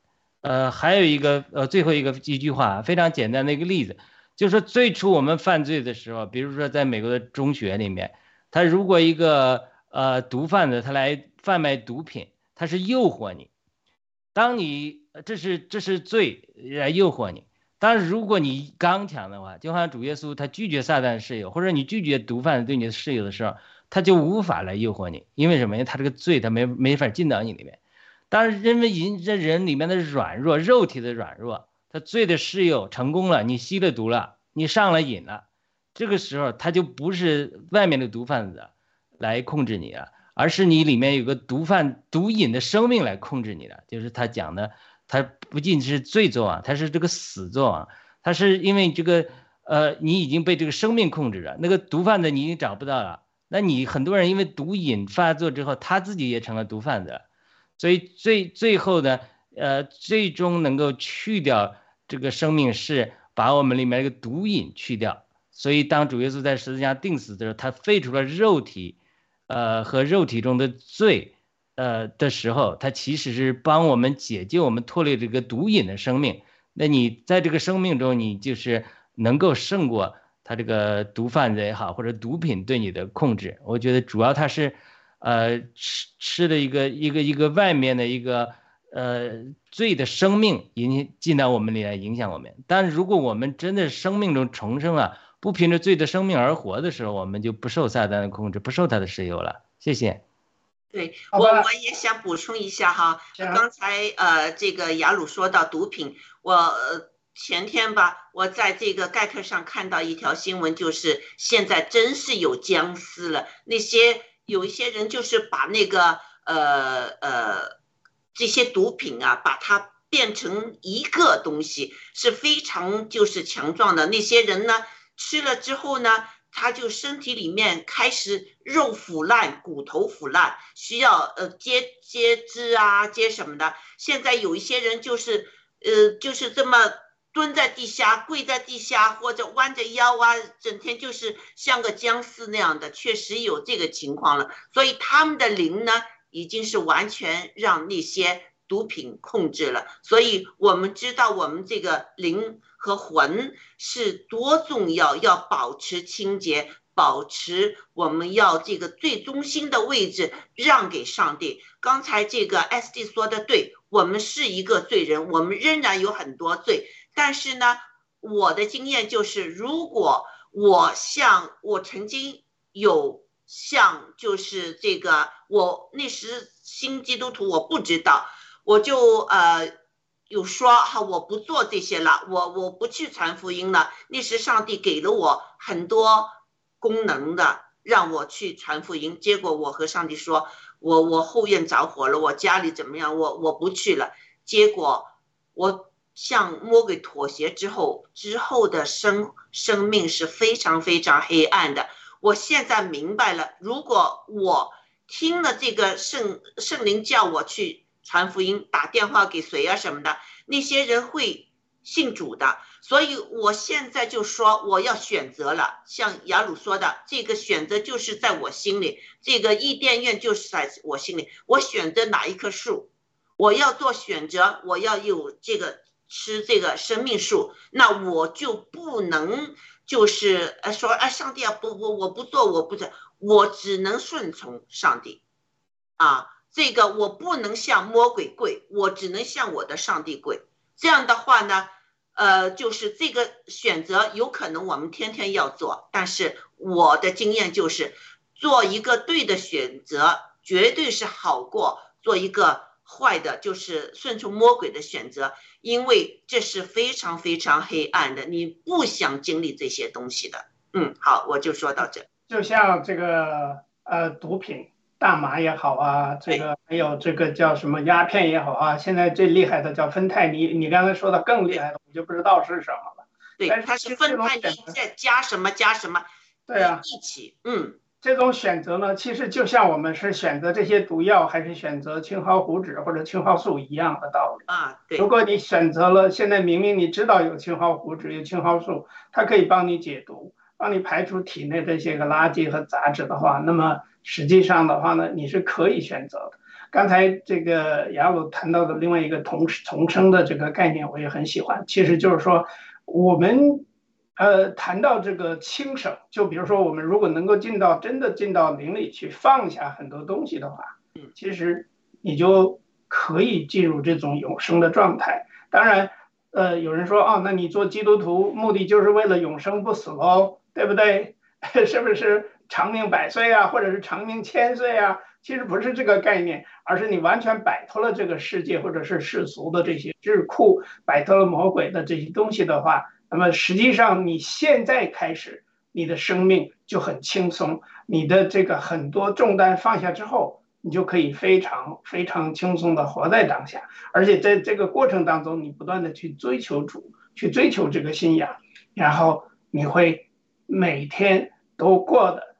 呃，还有一个呃，最后一个一句话，非常简单的一个例子。就是，最初我们犯罪的时候，比如说在美国的中学里面，他如果一个呃毒贩子他来贩卖毒品，他是诱惑你，当你这是这是罪来诱惑你。但是如果你刚强的话，就好像主耶稣他拒绝撒旦的室友，或者你拒绝毒贩子对你的室友的时候，他就无法来诱惑你，因为什么？因为他这个罪他没没法进到你里面。但是因为人这人里面的软弱，肉体的软弱。他罪的室友成功了，你吸了毒了，你上了瘾了，这个时候他就不是外面的毒贩子来控制你了，而是你里面有个毒贩毒瘾的生命来控制你的。就是他讲的，他不仅是罪作啊，他是这个死作啊，他是因为这个呃，你已经被这个生命控制了。那个毒贩子你已经找不到了，那你很多人因为毒瘾发作之后，他自己也成了毒贩子，所以最最后呢，呃，最终能够去掉。这个生命是把我们里面一个毒瘾去掉，所以当主耶稣在十字架定死的时候，他废除了肉体，呃和肉体中的罪，呃的时候，他其实是帮我们解救我们脱离这个毒瘾的生命，那你在这个生命中，你就是能够胜过他这个毒贩子也好，或者毒品对你的控制。我觉得主要他是，呃，吃吃的一个一个一个外面的一个呃罪的生命引进到我们里来影响我们。但如果我们真的生命中重生啊，不凭着罪的生命而活的时候，我们就不受撒旦的控制，不受他的石油了。谢谢。对我我也想补充一下哈，刚才呃这个雅鲁说到毒品，我呃前天吧，我在这个盖克上看到一条新闻，就是现在真是有僵尸了，那些有一些人就是把那个呃呃这些毒品啊，把它变成一个东西，是非常就是强壮的。那些人呢，吃了之后呢，他就身体里面开始肉腐烂、骨头腐烂，需要呃接接肢啊、接什么的。现在有一些人就是呃就是这么蹲在地下、跪在地下，或者弯着腰啊，整天就是像个僵尸那样的，确实有这个情况了。所以他们的灵呢，已经是完全让那些毒品控制了。所以我们知道，我们这个灵和魂是多重要，要保持清洁，保持我们要这个最中心的位置让给上帝。刚才这个 S D 说的对，我们是一个罪人，我们仍然有很多罪，但是呢，我的经验就是，如果我像我曾经有像就是这个，我那时新基督徒我不知道，我就呃有说哈，我不做这些了，我我不去传福音了。那时上帝给了我很多功能的，让我去传福音。结果我和上帝说，我我后院着火了，我家里怎么样，我我不去了。结果我向魔鬼妥协之后，之后的生生命是非常非常黑暗的。我现在明白了，如果我听了这个圣圣灵叫我去传福音，打电话给谁啊什么的，那些人会信主的。所以我现在就说我要选择了，像雅鲁说的，这个选择就是在我心里，这个伊甸院就是在我心里，我选择哪一棵树，我要做选择，我要有这个吃这个生命树，那我就不能就是呃说哎上帝啊不不我不做我不做，我只能顺从上帝，啊这个我不能向魔鬼跪，我只能向我的上帝跪。这样的话呢，呃就是这个选择有可能我们天天要做，但是我的经验就是做一个对的选择，绝对是好过做一个坏的，就是顺从魔鬼的选择，因为这是非常非常黑暗的，你不想经历这些东西的。嗯，好，我就说到这。就像这个呃毒品，大麻也好啊，这个还有这个叫什么鸦片也好啊，现在最厉害的叫芬太尼，你刚才说的更厉害的，我就不知道是什么了。对它是分派这种选择你再加什么加什么，对啊，一起，嗯，这种选择呢，其实就像我们是选择这些毒药，还是选择青蒿糊脂或者青蒿素一样的道理。啊，对如，果你选择了，现在明明你知道有青蒿糊脂、有青蒿素，它可以帮你解毒，帮你排除体内这些个垃圾和杂质的话，那么实际上的话呢，你是可以选择的。刚才这个雅鲁谈到的另外一个同重生的这个概念，我也很喜欢。其实就是说，我们呃谈到这个轻省，就比如说我们如果能够进到真的进到灵里去放下很多东西的话，嗯，其实你就可以进入这种永生的状态。当然，呃，有人说哦，那你做基督徒目的就是为了永生不死喽，对不对？是不是长命百岁啊，或者是长命千岁啊？其实不是这个概念，而是你完全摆脱了这个世界或者是世俗的这些智库，摆脱了魔鬼的这些东西的话，那么实际上你现在开始，你的生命就很轻松，你的这个很多重担放下之后，你就可以非常非常轻松的活在当下，而且在这个过程当中，你不断的去追求主，去追求这个信仰，然后你会每天都过得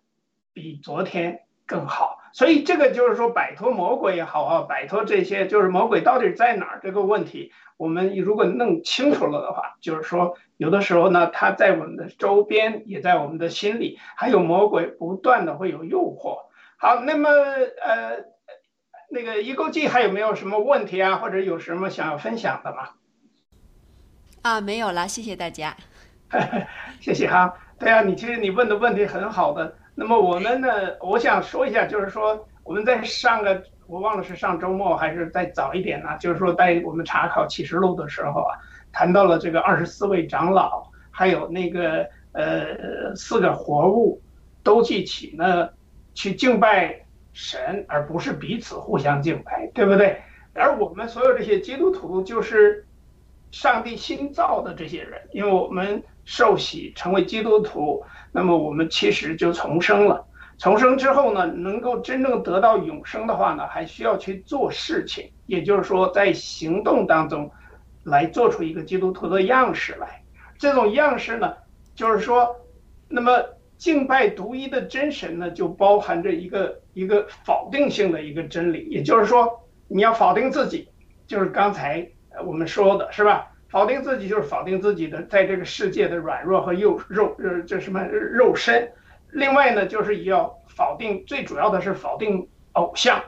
比昨天更好。所以这个就是说，摆脱魔鬼也好啊，摆脱这些就是魔鬼到底在哪儿这个问题，我们如果弄清楚了的话，就是说有的时候呢，他在我们的周边，也在我们的心里，还有魔鬼不断的会有诱惑。好，那么呃，那个一勾记还有没有什么问题啊，或者有什么想要分享的吗？啊，没有了，谢谢大家。谢谢哈。对啊，你其实你问的问题很好的。那么我们呢，我想说一下，就是说我们在上个我忘了是上周末还是再早一点呢，就是说在我们查考启示录的时候啊，谈到了这个二十四位长老，还有那个呃四个活物，都记起呢去敬拜神，而不是彼此互相敬拜，对不对？而我们所有这些基督徒就是上帝新造的这些人，因为我们受洗成为基督徒，那么我们其实就重生了。重生之后呢，能够真正得到永生的话呢，还需要去做事情，也就是说在行动当中来做出一个基督徒的样式来。这种样式呢，就是说，那么敬拜独一的真神呢，就包含着一个一个否定性的一个真理，也就是说。你要否定自己，就是刚才我们说的是吧？否定自己就是否定自己的在这个世界的软弱和肉肉呃这什么肉身。另外呢，就是要否定，最主要的是否定偶像，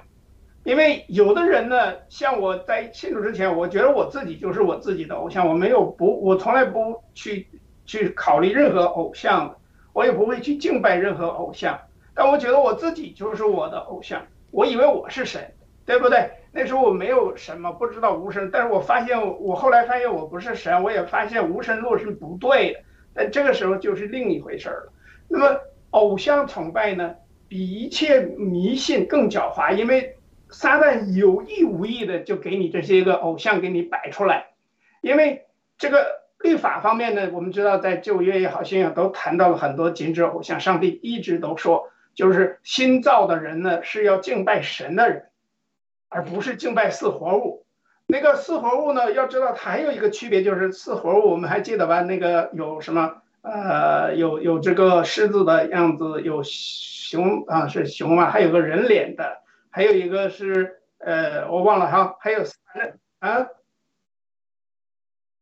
因为有的人呢，像我在信主之前，我觉得我自己就是我自己的偶像，我没有不，我从来不去去考虑任何偶像，我也不会去敬拜任何偶像，但我觉得我自己就是我的偶像，我以为我是神，对不对？那时候我没有什么不知道无神，但是我发现我后来发现我不是神，我也发现无神论是不对的。但这个时候就是另一回事了。那么偶像崇拜呢，比一切迷信更狡猾，因为撒旦有意无意的就给你这些个偶像给你摆出来。因为这个律法方面呢，我们知道在旧约也好，新约都谈到了很多禁止偶像。上帝一直都说，就是新造的人呢是要敬拜神的人。而不是敬拜四活物，那个四活物呢？要知道它还有一个区别，就是四活物，我们还记得吧？那个有什么？呃，有有这个狮子的样子，有熊啊，是熊啊？还有个人脸的，还有一个是呃，我忘了哈，还有啊，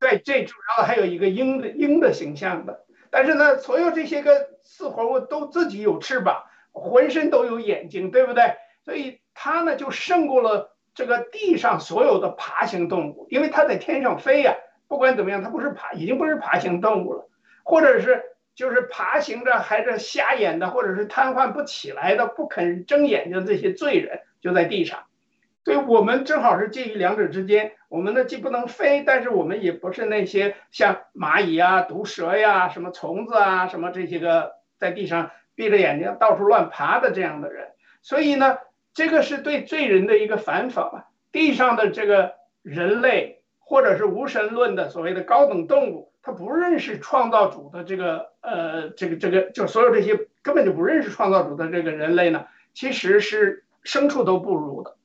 对，最主要还有一个鹰的鹰的形象的。但是呢，所有这些个四活物都自己有翅膀，浑身都有眼睛，对不对？所以。它呢就胜过了这个地上所有的爬行动物，因为它在天上飞呀。不管怎么样，它不是爬，已经不是爬行动物了，或者是就是爬行着还是瞎眼的，或者是瘫痪不起来的、不肯睁眼睛这些罪人就在地上。所以我们正好是介于两者之间，我们呢既不能飞，但是我们也不是那些像蚂蚁啊、毒蛇呀、什么虫子啊、什么这些个在地上闭着眼睛到处乱爬的这样的人。所以呢。这个是对罪人的一个反讽啊！地上的这个人类，或者是无神论的所谓的高等动物，他不认识创造主的这个呃，这个这个，就所有这些根本就不认识创造主的这个人类呢，其实是牲畜都不如的。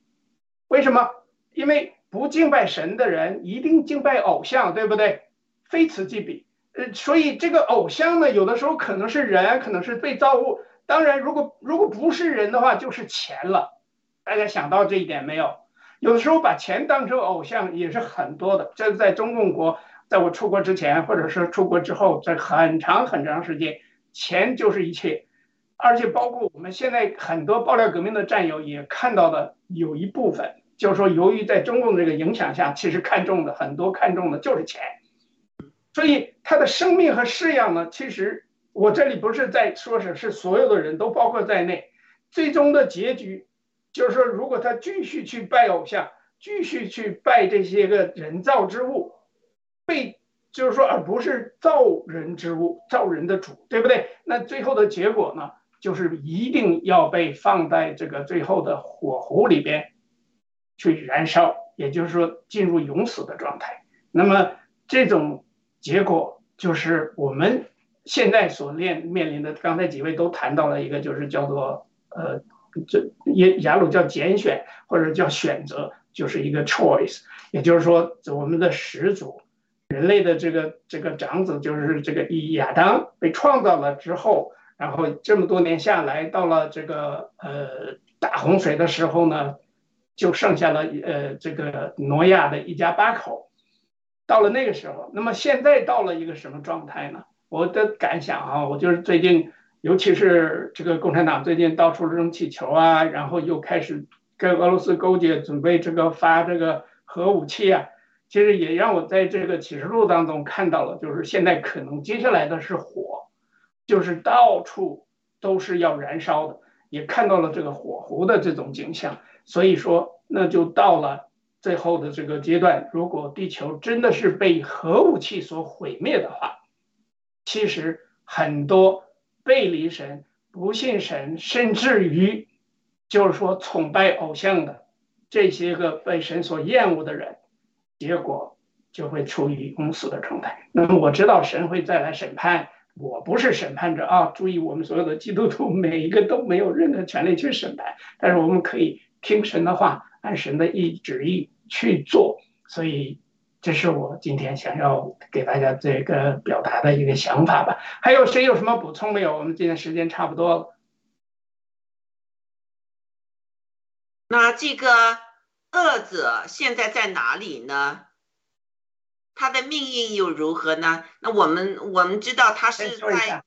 为什么？因为不敬拜神的人一定敬拜偶像，对不对？非此即彼。呃，所以这个偶像呢，有的时候可能是人，可能是被造物。当然，如果如果不是人的话，就是钱了。大家想到这一点没有？有的时候把钱当成偶像也是很多的。这是在中共国，在我出国之前，或者是出国之后，在很长很长时间，钱就是一切。而且包括我们现在很多爆料革命的战友也看到的有一部分，就是说，由于在中共这个影响下，其实看重的很多看重的就是钱。所以他的生命和式样呢，其实我这里不是在说是是所有的人都包括在内，最终的结局。就是说，如果他继续去拜偶像，继续去拜这些个人造之物，被就是说，而不是造人之物、造人的主，对不对？那最后的结果呢，就是一定要被放在这个最后的火湖里边去燃烧，也就是说进入永死的状态。那么这种结果就是我们现在所面面临的。刚才几位都谈到了一个，就是叫做呃。这耶雅鲁叫拣选或者叫选择，就是一个 choice，也就是说，我们的始祖，人类的这个这个长子，就是这个亚当被创造了之后，然后这么多年下来，到了这个呃大洪水的时候呢，就剩下了呃这个挪亚的一家八口，到了那个时候，那么现在到了一个什么状态呢？我的感想啊，我就是最近。尤其是这个共产党最近到处扔气球啊，然后又开始跟俄罗斯勾结，准备这个发这个核武器啊，其实也让我在这个启示录当中看到了，就是现在可能接下来的是火，就是到处都是要燃烧的，也看到了这个火湖的这种景象。所以说，那就到了最后的这个阶段，如果地球真的是被核武器所毁灭的话，其实很多背离神、不信神，甚至于就是说崇拜偶像的这些个被神所厌恶的人，结果就会处于公死的状态。那么我知道神会再来审判，我不是审判者啊！注意，我们所有的基督徒每一个都没有任何权利去审判，但是我们可以听神的话，按神的意旨意去做。所以。这是我今天想要给大家这个表达的一个想法吧。还有谁有什么补充没有？我们今天时间差不多了。那这个恶者现在在哪里呢？他的命运又如何呢？那我们我们知道他是在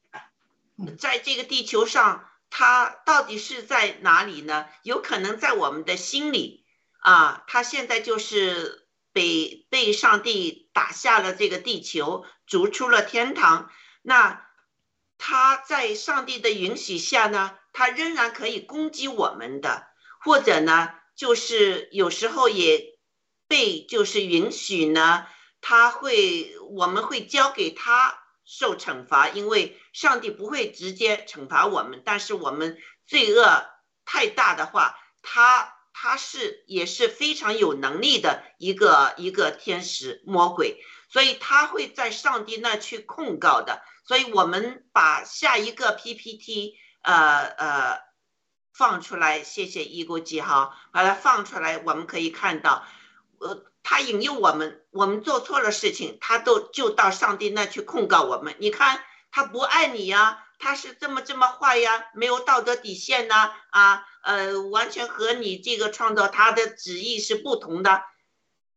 在这个地球上，他到底是在哪里呢？有可能在我们的心里啊，他现在就是。被被上帝打下了这个地球，逐出了天堂。那他在上帝的允许下呢，他仍然可以攻击我们的，或者呢，就是有时候也被就是允许呢，他会我们会交给他受惩罚，因为上帝不会直接惩罚我们，但是我们罪恶太大的话，他。他是也是非常有能力的一个一个天使魔鬼，所以他会在上帝那去控告的。所以我们把下一个 PPT 呃呃放出来，谢谢一国记哈，把它放出来，我们可以看到，呃，他引诱我们，我们做错了事情，他都就到上帝那去控告我们。你看他不爱你呀。他是这么这么坏呀，没有道德底线呢啊，呃，完全和你这个创造他的旨意是不同的。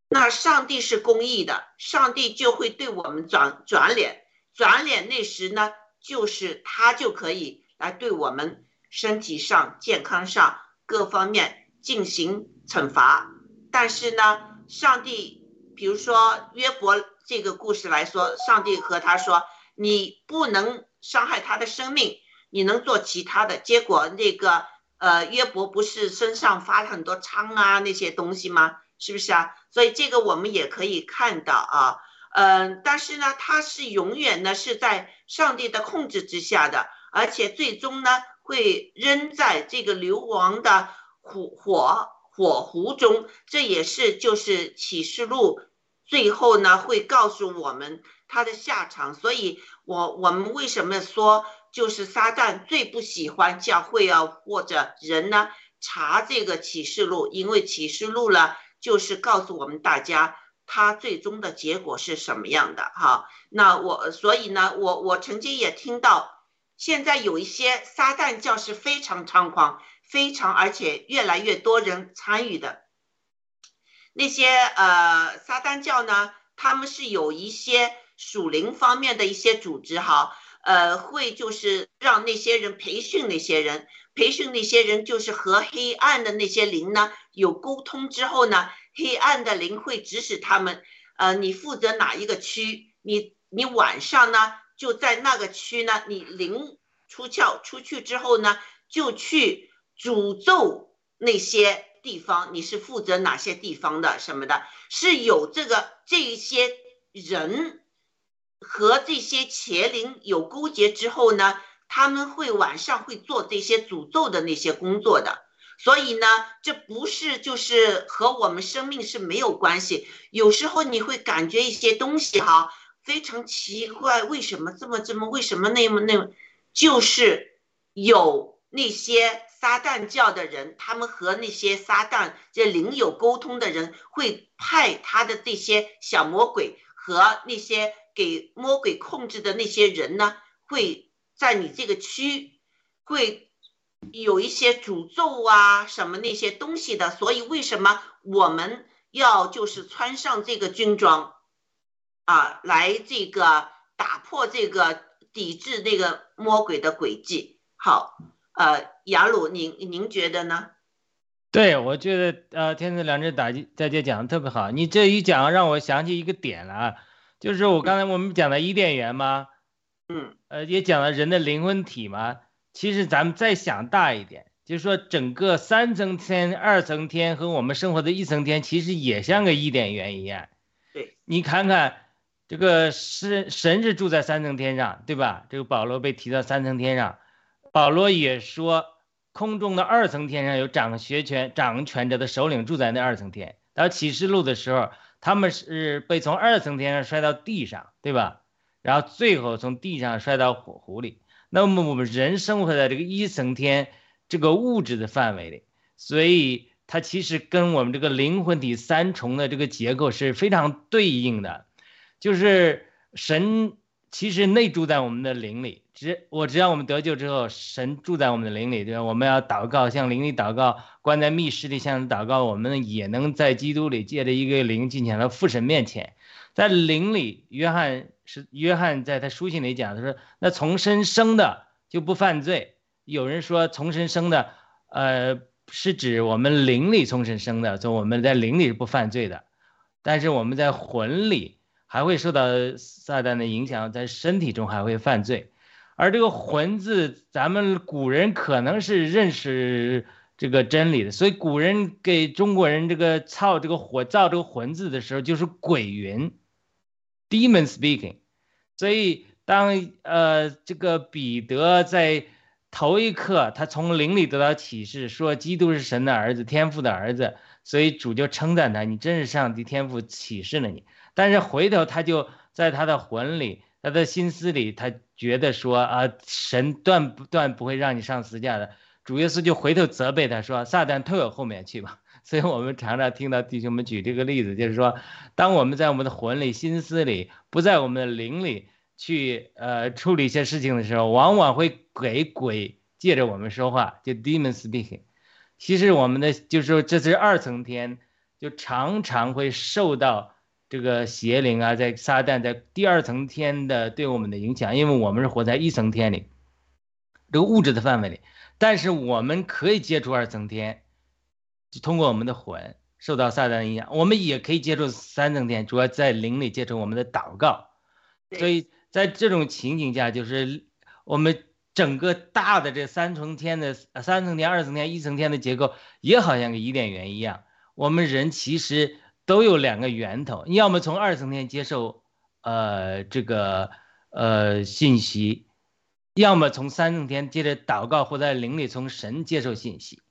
那上帝是公义的，上帝就会对我们转转脸，转脸那时呢，就是他就可以来对我们身体上、健康上各方面进行惩罚。但是呢，上帝，比如说约伯这个故事来说，上帝和他说，你不能。伤害他的生命，你能做其他的结果？那个呃，约伯不是身上发了很多疮啊，那些东西吗？是不是啊？所以这个我们也可以看到啊，嗯，但是呢，他是永远呢是在上帝的控制之下的，而且最终呢会扔在这个流亡的火火火湖中。这也是就是启示录最后呢会告诉我们。他的下场，所以我我们为什么说就是撒旦最不喜欢教会啊或者人呢？查这个启示录，因为启示录呢就是告诉我们大家他最终的结果是什么样的哈。那我所以呢，我我曾经也听到，现在有一些撒旦教是非常猖狂，非常而且越来越多人参与的那些呃撒旦教呢，他们是有一些。属灵方面的一些组织哈，呃，会就是让那些人培训那些人，培训那些人就是和黑暗的那些灵呢有沟通之后呢，黑暗的灵会指使他们，呃，你负责哪一个区，你你晚上呢就在那个区呢，你灵出窍出去之后呢，就去诅咒那些地方，你是负责哪些地方的什么的，是有这个这一些人。和这些邪灵有勾结之后呢，他们会晚上会做这些诅咒的那些工作的，所以呢，这不是就是和我们生命是没有关系。有时候你会感觉一些东西哈非常奇怪，为什么这么这么为什么那么那么，就是有那些撒旦教的人，他们和那些撒旦这灵有沟通的人，会派他的这些小魔鬼和那些。给魔鬼控制的那些人呢，会在你这个区会有一些诅咒啊，什么那些东西的。所以为什么我们要就是穿上这个军装啊，来这个打破这个抵制那个魔鬼的诡计？好，呃，雅鲁，您您觉得呢？对，我觉得呃，天赐良知大姐大姐讲的特别好，你这一讲让我想起一个点了啊，就是我刚才我们讲的伊甸园嘛，嗯呃，也讲了人的灵魂体嘛。其实咱们再想大一点，就是说整个三层天、二层天和我们生活的一层天，其实也像个伊甸园一样。对，你看看这个神神是住在三层天上，对吧？这个保罗被提到三层天上，保罗也说空中的二层天上有掌学权、掌权者的首领住在那二层天。到启示录的时候，他们是被从二层天上摔到地上，对吧？然后最后从地上摔到火湖里。那么我们人生活在这个一层天这个物质的范围里，所以它其实跟我们这个灵魂体三重的这个结构是非常对应的，就是神其实内住在我们的灵里，只我只要我们得救之后，神住在我们的灵里，对吧？我们要祷告，向灵里祷告，关在密室里向祷告，我们也能在基督里借着一个灵进前到父神面前，在灵里，约翰是约翰在他书信里讲，他说那从生生的就不犯罪。有人说从生生的，呃，是指我们灵里从生生的，说我们在灵里是不犯罪的，但是我们在魂里还会受到撒旦的影响，在身体中还会犯罪。而这个魂字，咱们古人可能是认识这个真理的，所以古人给中国人这个造这个火造这个魂字的时候，就是鬼云。demon speaking，所以当呃这个彼得在头一刻，他从灵里得到启示，说基督是神的儿子，天父的儿子，所以主就称赞他，你真是上帝天父启示了你。但是回头他就在他的魂里，他的心思里，他觉得说啊，神断不断不会让你上十字架的。主耶稣就回头责备他说：“撒旦退我后面去吧。”所以我们常常听到弟兄们举这个例子，就是说，当我们在我们的魂里、心思里，不在我们的灵里去呃处理一些事情的时候，往往会给鬼借着我们说话，就 demon speaking。其实我们的就是说，这是二层天，就常常会受到这个邪灵啊，在撒旦在第二层天的对我们的影响，因为我们是活在一层天里，这个物质的范围里，但是我们可以接触二层天。就通过我们的魂受到撒旦的影响，我们也可以接触三层天，主要在灵里接触我们的祷告。所以在这种情景下，就是我们整个大的这三层天的三层天、二层天、一层天的结构，也好像个伊甸园一样。我们人其实都有两个源头，要么从二层天接受呃这个呃信息，要么从三层天接着祷告，或在灵里从神接受信息。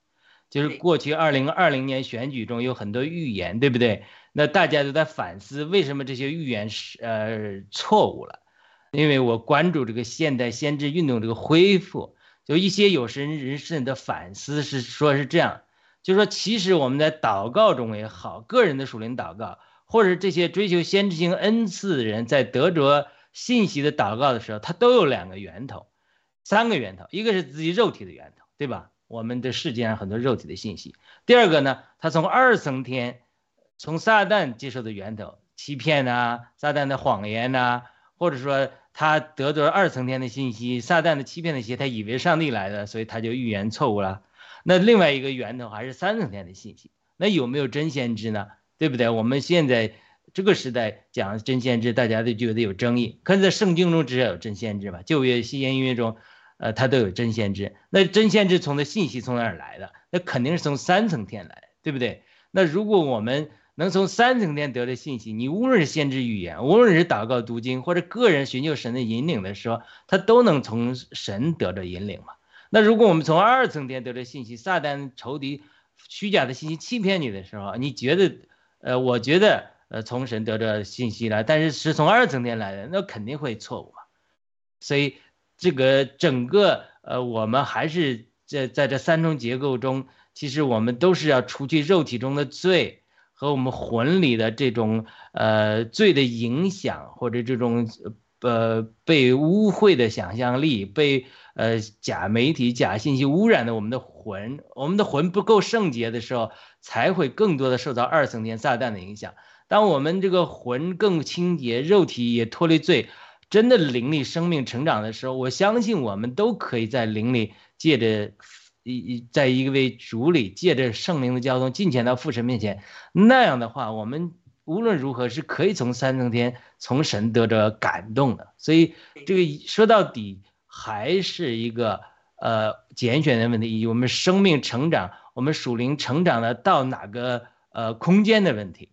就是过去二零二零年选举中有很多预言，对不对？那大家都在反思，为什么这些预言是呃错误了？因为我关注这个现代先知运动这个恢复，就一些有神人士的反思是说是这样，就说其实我们在祷告中也好，个人的属灵祷告，或者这些追求先知性恩赐的人在得着信息的祷告的时候，他都有两个源头，三个源头，一个是自己肉体的源头，对吧？我们的世界上很多肉体的信息。第二个呢，他从二层天，从撒旦接受的源头，欺骗呐，撒旦的谎言呐，或者说他得着二层天的信息，撒旦的欺骗的信息，他以为上帝来的，所以他就预言错误了。那另外一个源头还是三层天的信息。那有没有真先知呢？对不对？我们现在这个时代讲真先知，大家都觉得有争议。可是在圣经中至少有真先知嘛？旧约、新约、音乐中。呃，它都有真先知，那真先知从的信息从哪儿来的？那肯定是从三层天来，对不对？那如果我们能从三层天得的信息，你无论是先知预言，无论是祷告读经，或者个人寻求神的引领的时候，他都能从神得着引领嘛。那如果我们从二层天得的信息，撒旦仇敌虚假的信息欺骗你的时候，你觉得，呃，我觉得，呃，从神得着信息了，但是是从二层天来的，那肯定会错误嘛。所以。这个整个呃，我们还是在在这三重结构中，其实我们都是要除去肉体中的罪和我们魂里的这种呃罪的影响，或者这种呃被污秽的想象力，被呃假媒体、假信息污染的我们的魂，我们的魂不够圣洁的时候，才会更多的受到二层天撒旦的影响。当我们这个魂更清洁，肉体也脱离罪。真的灵力生命成长的时候，我相信我们都可以在灵里借着一一在一位主里借着圣灵的交通进前到父神面前，那样的话，我们无论如何是可以从三层天从神得着感动的。所以这个说到底还是一个呃拣选的问题，以及我们生命成长，我们属灵成长的到哪个呃空间的问题。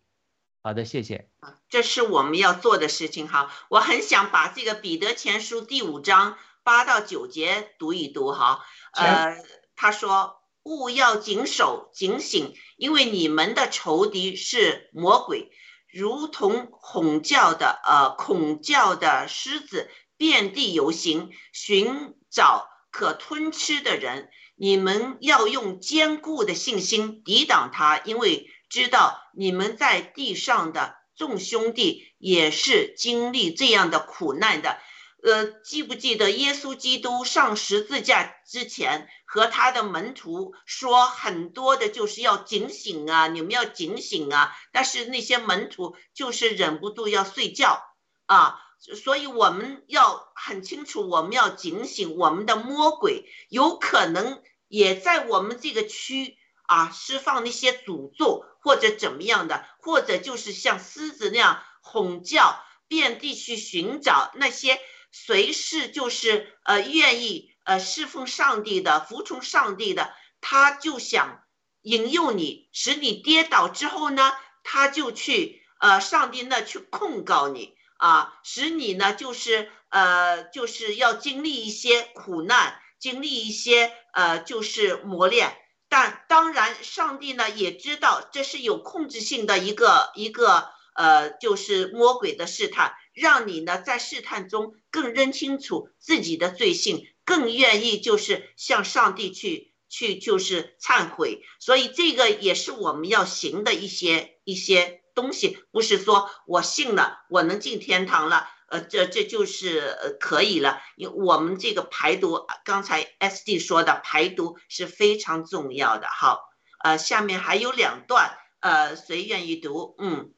好的，谢谢。这是我们要做的事情哈。我很想把这个彼得前书第五章八到九节读一读哈。呃，他说：“勿要谨守警醒，因为你们的仇敌是魔鬼，如同吼叫的呃恐叫的狮子，遍地游行，寻找可吞吃的人。你们要用坚固的信心抵挡他，因为知道你们在地上的众兄弟也是经历这样的苦难的。”呃，记不记得耶稣基督上十字架之前和他的门徒说很多的，就是要警醒啊，你们要警醒啊。但是那些门徒就是忍不住要睡觉啊，所以我们要很清楚，我们要警醒，我们的魔鬼有可能也在我们这个区啊释放那些诅咒或者怎么样的，或者就是像狮子那样吼叫，遍地去寻找那些。随时就是呃愿意呃侍奉上帝的服从上帝的，他就想引诱你，使你跌倒之后呢，他就去呃上帝那去控告你啊，使你呢就是呃就是要经历一些苦难，经历一些呃就是磨练。但当然，上帝呢也知道这是有控制性的一个一个呃就是魔鬼的试探。让你呢在试探中更认清楚自己的罪性，更愿意就是向上帝去去就是忏悔，所以这个也是我们要行的一些一些东西，不是说我信了我能进天堂了，呃，这这就是呃可以了。因为我们这个排毒，刚才 S D 说的排毒是非常重要的。好，呃，下面还有两段，呃，谁愿意读？嗯。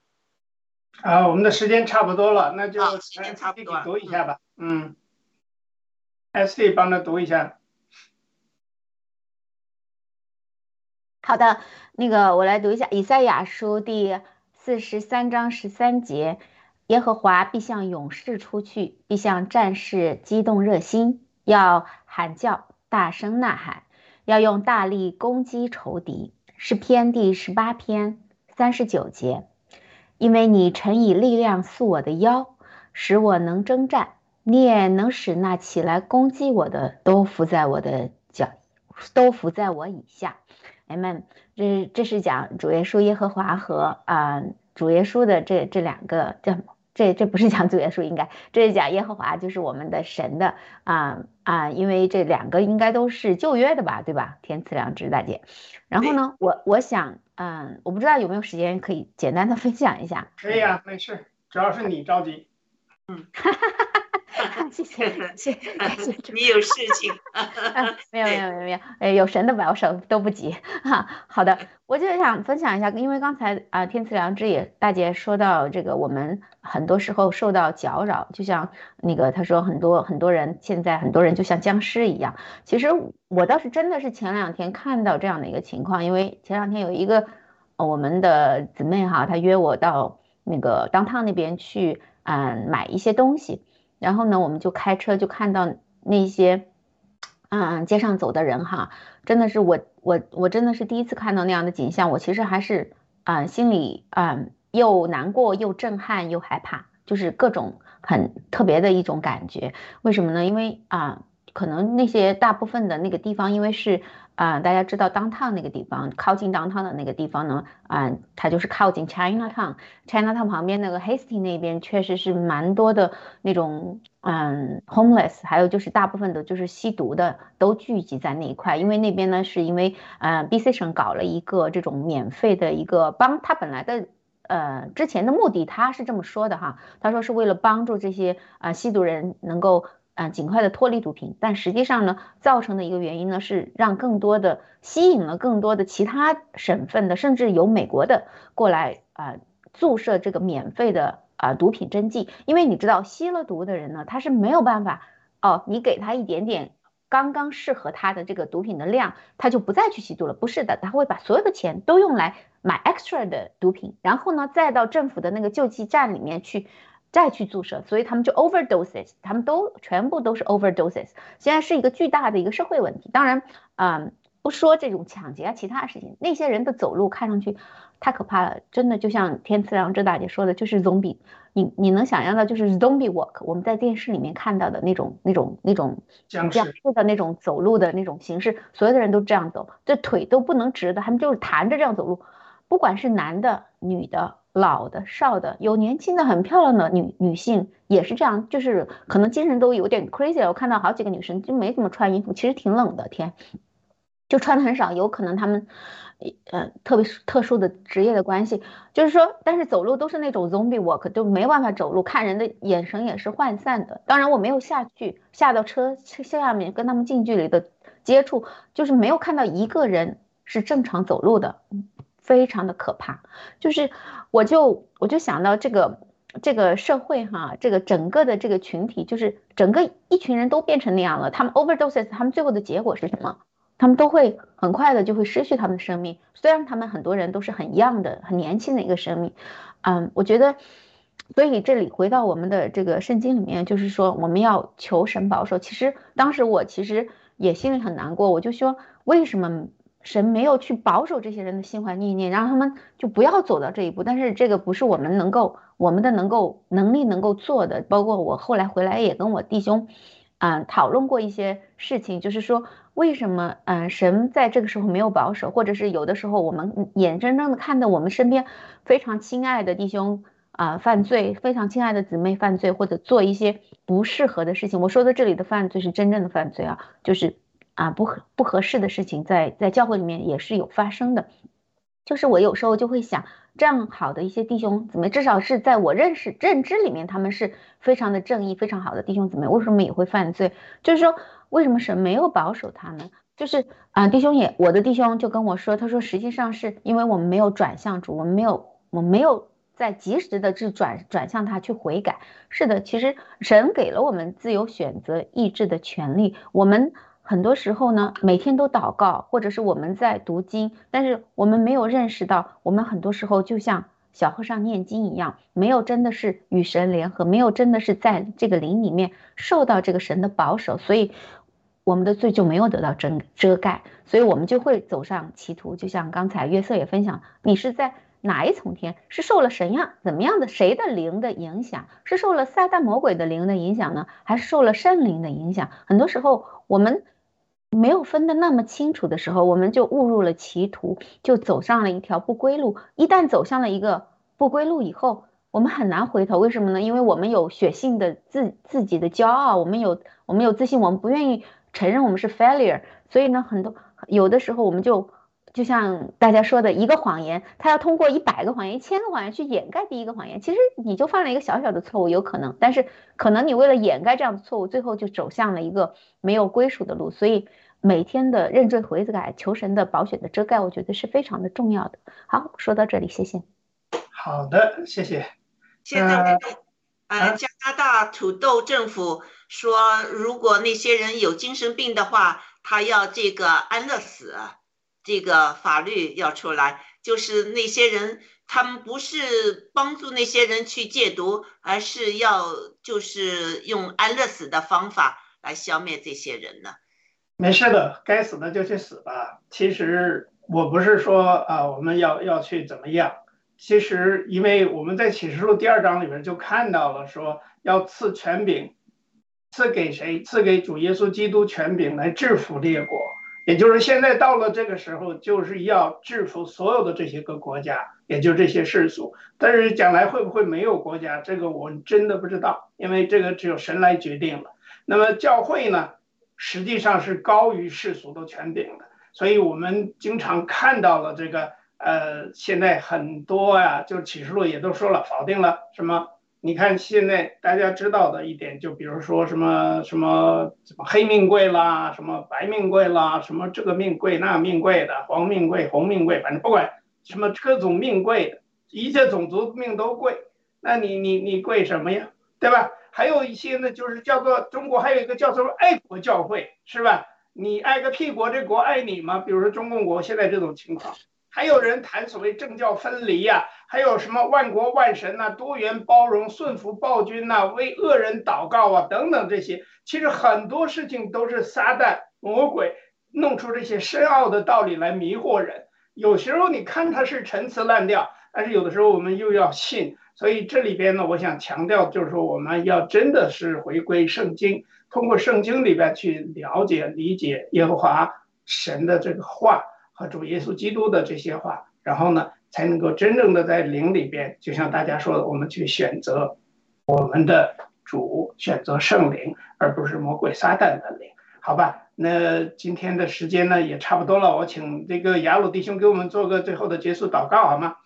啊，我们的时间差不多了，那就啊时间差不多读一下吧。嗯，SD 帮他读一下。好的，那个我来读一下《以赛亚书》第四十三章十三节：耶和华必向勇士出去，必向战士激动热心，要喊叫，大声呐喊，要用大力攻击仇敌。诗篇第十八篇三十九节：因为你曾以力量束我的腰，使我能征战，你也能使那起来攻击我的都伏在我的脚，都伏在我以下。Amen。这这是讲主耶稣耶和华和啊、主耶稣的这这两个叫这这不是讲主耶稣，应该这是讲耶和华，就是我们的神的啊啊、因为这两个应该都是旧约的吧，对吧？天赐良知大姐。然后呢，我我想嗯，我不知道有没有时间可以简单的分享一下。可以啊，没事，主要是你着急。谢 谢谢 谢感谢主。你有事情，啊，没有没有没有没有，呃，有神的保守都不急哈。好的，我就想分享一下，因为刚才啊，天赐良知也大姐说到这个，我们很多时候受到搅扰，就像那个她说很多很多人现在很多人就像僵尸一样。其实我倒是真的是前两天看到这样的一个情况，因为前两天有一个呃我们的姊妹哈，她约我到那个当趟那边去，嗯，买一些东西。然后呢，我们就开车就看到那些，嗯，街上走的人哈，真的是我我我真的是第一次看到那样的景象，我其实还是啊、心里啊、又难过又震撼又害怕，就是各种很特别的一种感觉。为什么呢？因为啊、可能那些大部分的那个地方，因为是啊、大家知道 downtown 那个地方，靠近 downtown 的那个地方呢，啊、它就是靠近 Chinatown。Chinatown 旁边那个 hasting 那边确实是蛮多的那种嗯 homeless，还有就是大部分的就是吸毒的都聚集在那一块，因为那边呢是因为呃 BC 省搞了一个这种免费的一个帮，他本来的。呃，之前的目的他是这么说的哈，他说是为了帮助这些啊、吸毒人能够啊、尽快的脱离毒品，但实际上呢，造成的一个原因呢是让更多的吸引了更多的其他省份的，甚至有美国的过来啊、注射这个免费的啊、毒品针剂，因为你知道吸了毒的人呢，他是没有办法哦，你给他一点点刚刚适合他的这个毒品的量，他就不再去吸毒了。不是的，他会把所有的钱都用来买 extra 的毒品，然后呢，再到政府的那个救济站里面去。再去注射，所以他们就 overdoses，他们都全部都是 overdoses。现在是一个巨大的一个社会问题。当然，嗯，不说这种抢劫啊，其他事情，那些人的走路看上去太可怕了，真的就像天赐良知大姐说的，就是 zombie。你你能想象到就是 zombie walk，我们在电视里面看到的那种那种那种僵僵尸尸的那种走路的那种形式，所有的人都这样走，这腿都不能直的，他们就是弹着这样走路，不管是男的、女的。老的、少的，有年轻的很漂亮的女女性也是这样，就是可能精神都有点 crazy。我看到好几个女生就没怎么穿衣服，其实挺冷的天，就穿的很少，有可能她们，呃，特别特殊的职业的关系，就是说，但是走路都是那种 zombie walk，就没办法走路，看人的眼神也是涣散的。当然我没有下去，下到车下面跟他们近距离的接触，就是没有看到一个人是正常走路的。非常的可怕，就是我就我就想到这个这个社会哈，这个整个的这个群体，就是整个一群人都变成那样了。他们 overdoses，他们最后的结果是什么？他们都会很快的就会失去他们的生命。虽然他们很多人都是很 young 的、很年轻的一个生命，嗯，我觉得，所以这里回到我们的这个圣经里面，就是说我们要求神保守。其实当时我其实也心里很难过，我就说为什么？神没有去保守这些人的心怀念念，让他们就不要走到这一步。但是这个不是我们能够，我们的能够能力能够做的。包括我后来回来也跟我弟兄，嗯，讨论过一些事情，就是说为什么，嗯，神在这个时候没有保守，或者是有的时候我们眼睁睁的看到我们身边非常亲爱的弟兄啊犯罪，非常亲爱的姊妹犯罪，或者做一些不适合的事情。我说的这里的犯罪是真正的犯罪啊，就是。啊，不合不合适的事情，在在教会里面也是有发生的。就是我有时候就会想，这样好的一些弟兄姊妹，至少是在我认识认知里面，他们是非常的正义、非常好的弟兄姊妹，为什么也会犯罪？就是说，为什么神没有保守他呢？就是啊，弟兄也，我的弟兄就跟我说，他说实际上是因为我们没有转向主，我们没有，我们没有在及时的去转转向他去悔改。是的，其实神给了我们自由选择意志的权利，我们。很多时候呢，每天都祷告，或者是我们在读经，但是我们没有认识到，我们很多时候就像小和尚念经一样，没有真的是与神联合，没有真的是在这个灵里面受到这个神的保守，所以我们的罪就没有得到遮遮盖，所以我们就会走上歧途。就像刚才约瑟也分享，你是在哪一层天？是受了神样怎么样的谁的灵的影响？是受了撒旦魔鬼的灵的影响呢，还是受了圣灵的影响？很多时候我们。没有分得那么清楚的时候，我们就误入了歧途，就走上了一条不归路。一旦走向了一个不归路以后，我们很难回头。为什么呢？因为我们有血性的自自己的骄傲，我们有我们有自信，我们不愿意承认我们是 failure。所以呢，很多有的时候我们就就像大家说的一个谎言，他要通过一百个谎言、一千个谎言去掩盖第一个谎言。其实你就犯了一个小小的错误，有可能，但是可能你为了掩盖这样的错误，最后就走向了一个没有归属的路。所以。每天的认罪悔改，求神的保险的遮盖，我觉得是非常的重要的。好，说到这里，谢谢。好的，谢谢。现在，呃，加拿大土豆政府说，如果那些人有精神病的话，他要这个安乐死，这个法律要出来，就是那些人，他们不是帮助那些人去戒毒，而是要就是用安乐死的方法来消灭这些人呢。没事的，该死的就去死吧。其实我不是说啊，我们要要去怎么样。其实，因为我们在启示录第二章里面就看到了，说要赐权柄，赐给谁？赐给主耶稣基督权柄来制服列国。也就是现在到了这个时候，就是要制服所有的这些个国家，也就这些世俗。但是将来会不会没有国家？这个我真的不知道，因为这个只有神来决定了。那么教会呢？实际上是高于世俗的权柄的，所以我们经常看到了这个，呃，现在很多呀，就启示录也都说了，否定了什么？你看现在大家知道的一点，就比如说什么什么什么黑命贵啦，什么白命贵啦，什么这个命贵那命贵的，黄命贵红命贵，反正不管什么各种命贵的，一切种族命都贵，那你你你贵什么呀？对吧？还有一些呢，就是叫做中国还有一个叫做爱国教会，是吧？你爱个屁国，这国爱你吗？比如说中共国现在这种情况，还有人谈所谓政教分离呀、还有什么万国万神呐、多元包容、顺服暴君呐、为恶人祷告啊等等这些，其实很多事情都是撒旦魔鬼弄出这些深奥的道理来迷惑人。有时候你看它是陈词滥调，但是有的时候我们又要信。所以这里边呢，我想强调就是说，我们要真的是回归圣经，通过圣经里边去了解、理解耶和华神的这个话和主耶稣基督的这些话，然后呢，才能够真正的在灵里边，就像大家说的，我们去选择我们的主，选择圣灵，而不是魔鬼撒旦的灵，好吧？那今天的时间呢也差不多了，我请这个雅鲁弟兄给我们做个最后的结束祷告，好吗？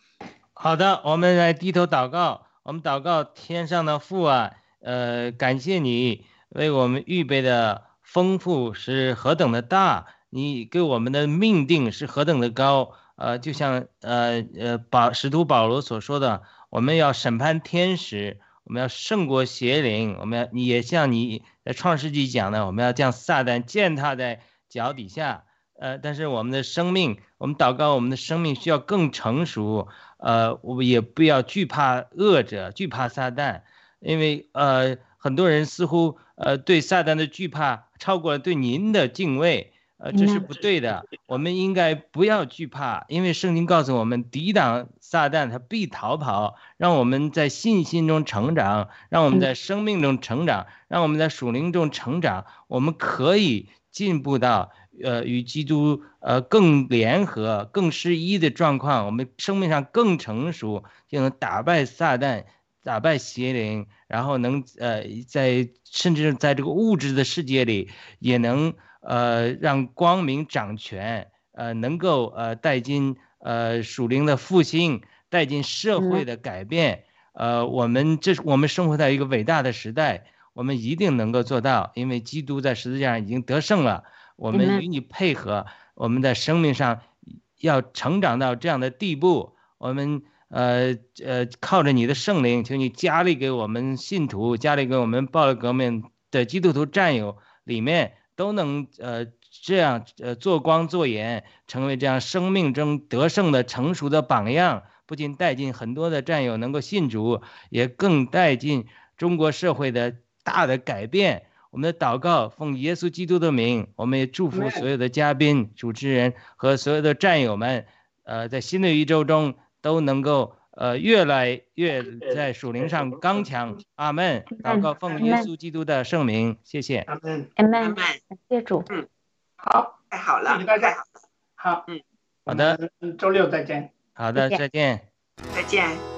好的，我们来低头祷告。我们祷告天上的父啊，呃，感谢你为我们预备的丰富是何等的大，你给我们的命定是何等的高。呃，就像呃呃保使徒保罗所说的，我们要审判天使，我们要胜过邪灵，我们要你也像你在创世纪讲的，我们要将撒旦践踏在脚底下。呃，但是我们的生命，我们祷告，我们的生命需要更成熟。呃，我们也不要惧怕恶者，惧怕撒旦，因为呃，很多人似乎呃对撒旦的惧怕超过了对您的敬畏，呃，这是不对的。我们应该不要惧怕，因为圣经告诉我们，抵挡撒旦，他必逃跑。让我们在信心中成长，让我们在生命中成长，让我们在属灵中成长，我们可以进步到。呃，与基督呃更联合、更适一的状况，我们生命上更成熟，就能打败撒旦、打败邪灵，然后能呃在甚至在这个物质的世界里，也能呃让光明掌权，呃能够呃带进呃属灵的复兴，带进社会的改变。呃，我们这是我们生活在一个伟大的时代，我们一定能够做到，因为基督在十字架上已经得胜了。我们与你配合，我们在生命上要成长到这样的地步。我们呃呃靠着你的圣灵，请你加力给我们信徒，加力给我们暴力革命的基督徒战友里面都能呃这样呃做光做盐，成为这样生命中得胜的成熟的榜样。不仅带进很多的战友能够信主，也更带进中国社会的大的改变。我们的祷告奉耶稣基督的名，我们也祝福所有的嘉宾、主持人和所有的战友们，呃，在新的一周中都能够呃越来越在属灵上刚强。阿门。祷告奉耶稣基督的圣名，谢谢。阿门。阿门，阿门感谢主。好，太好了，谢谢大家好，好，嗯，好的，周六再见。好的，再见再见。再见。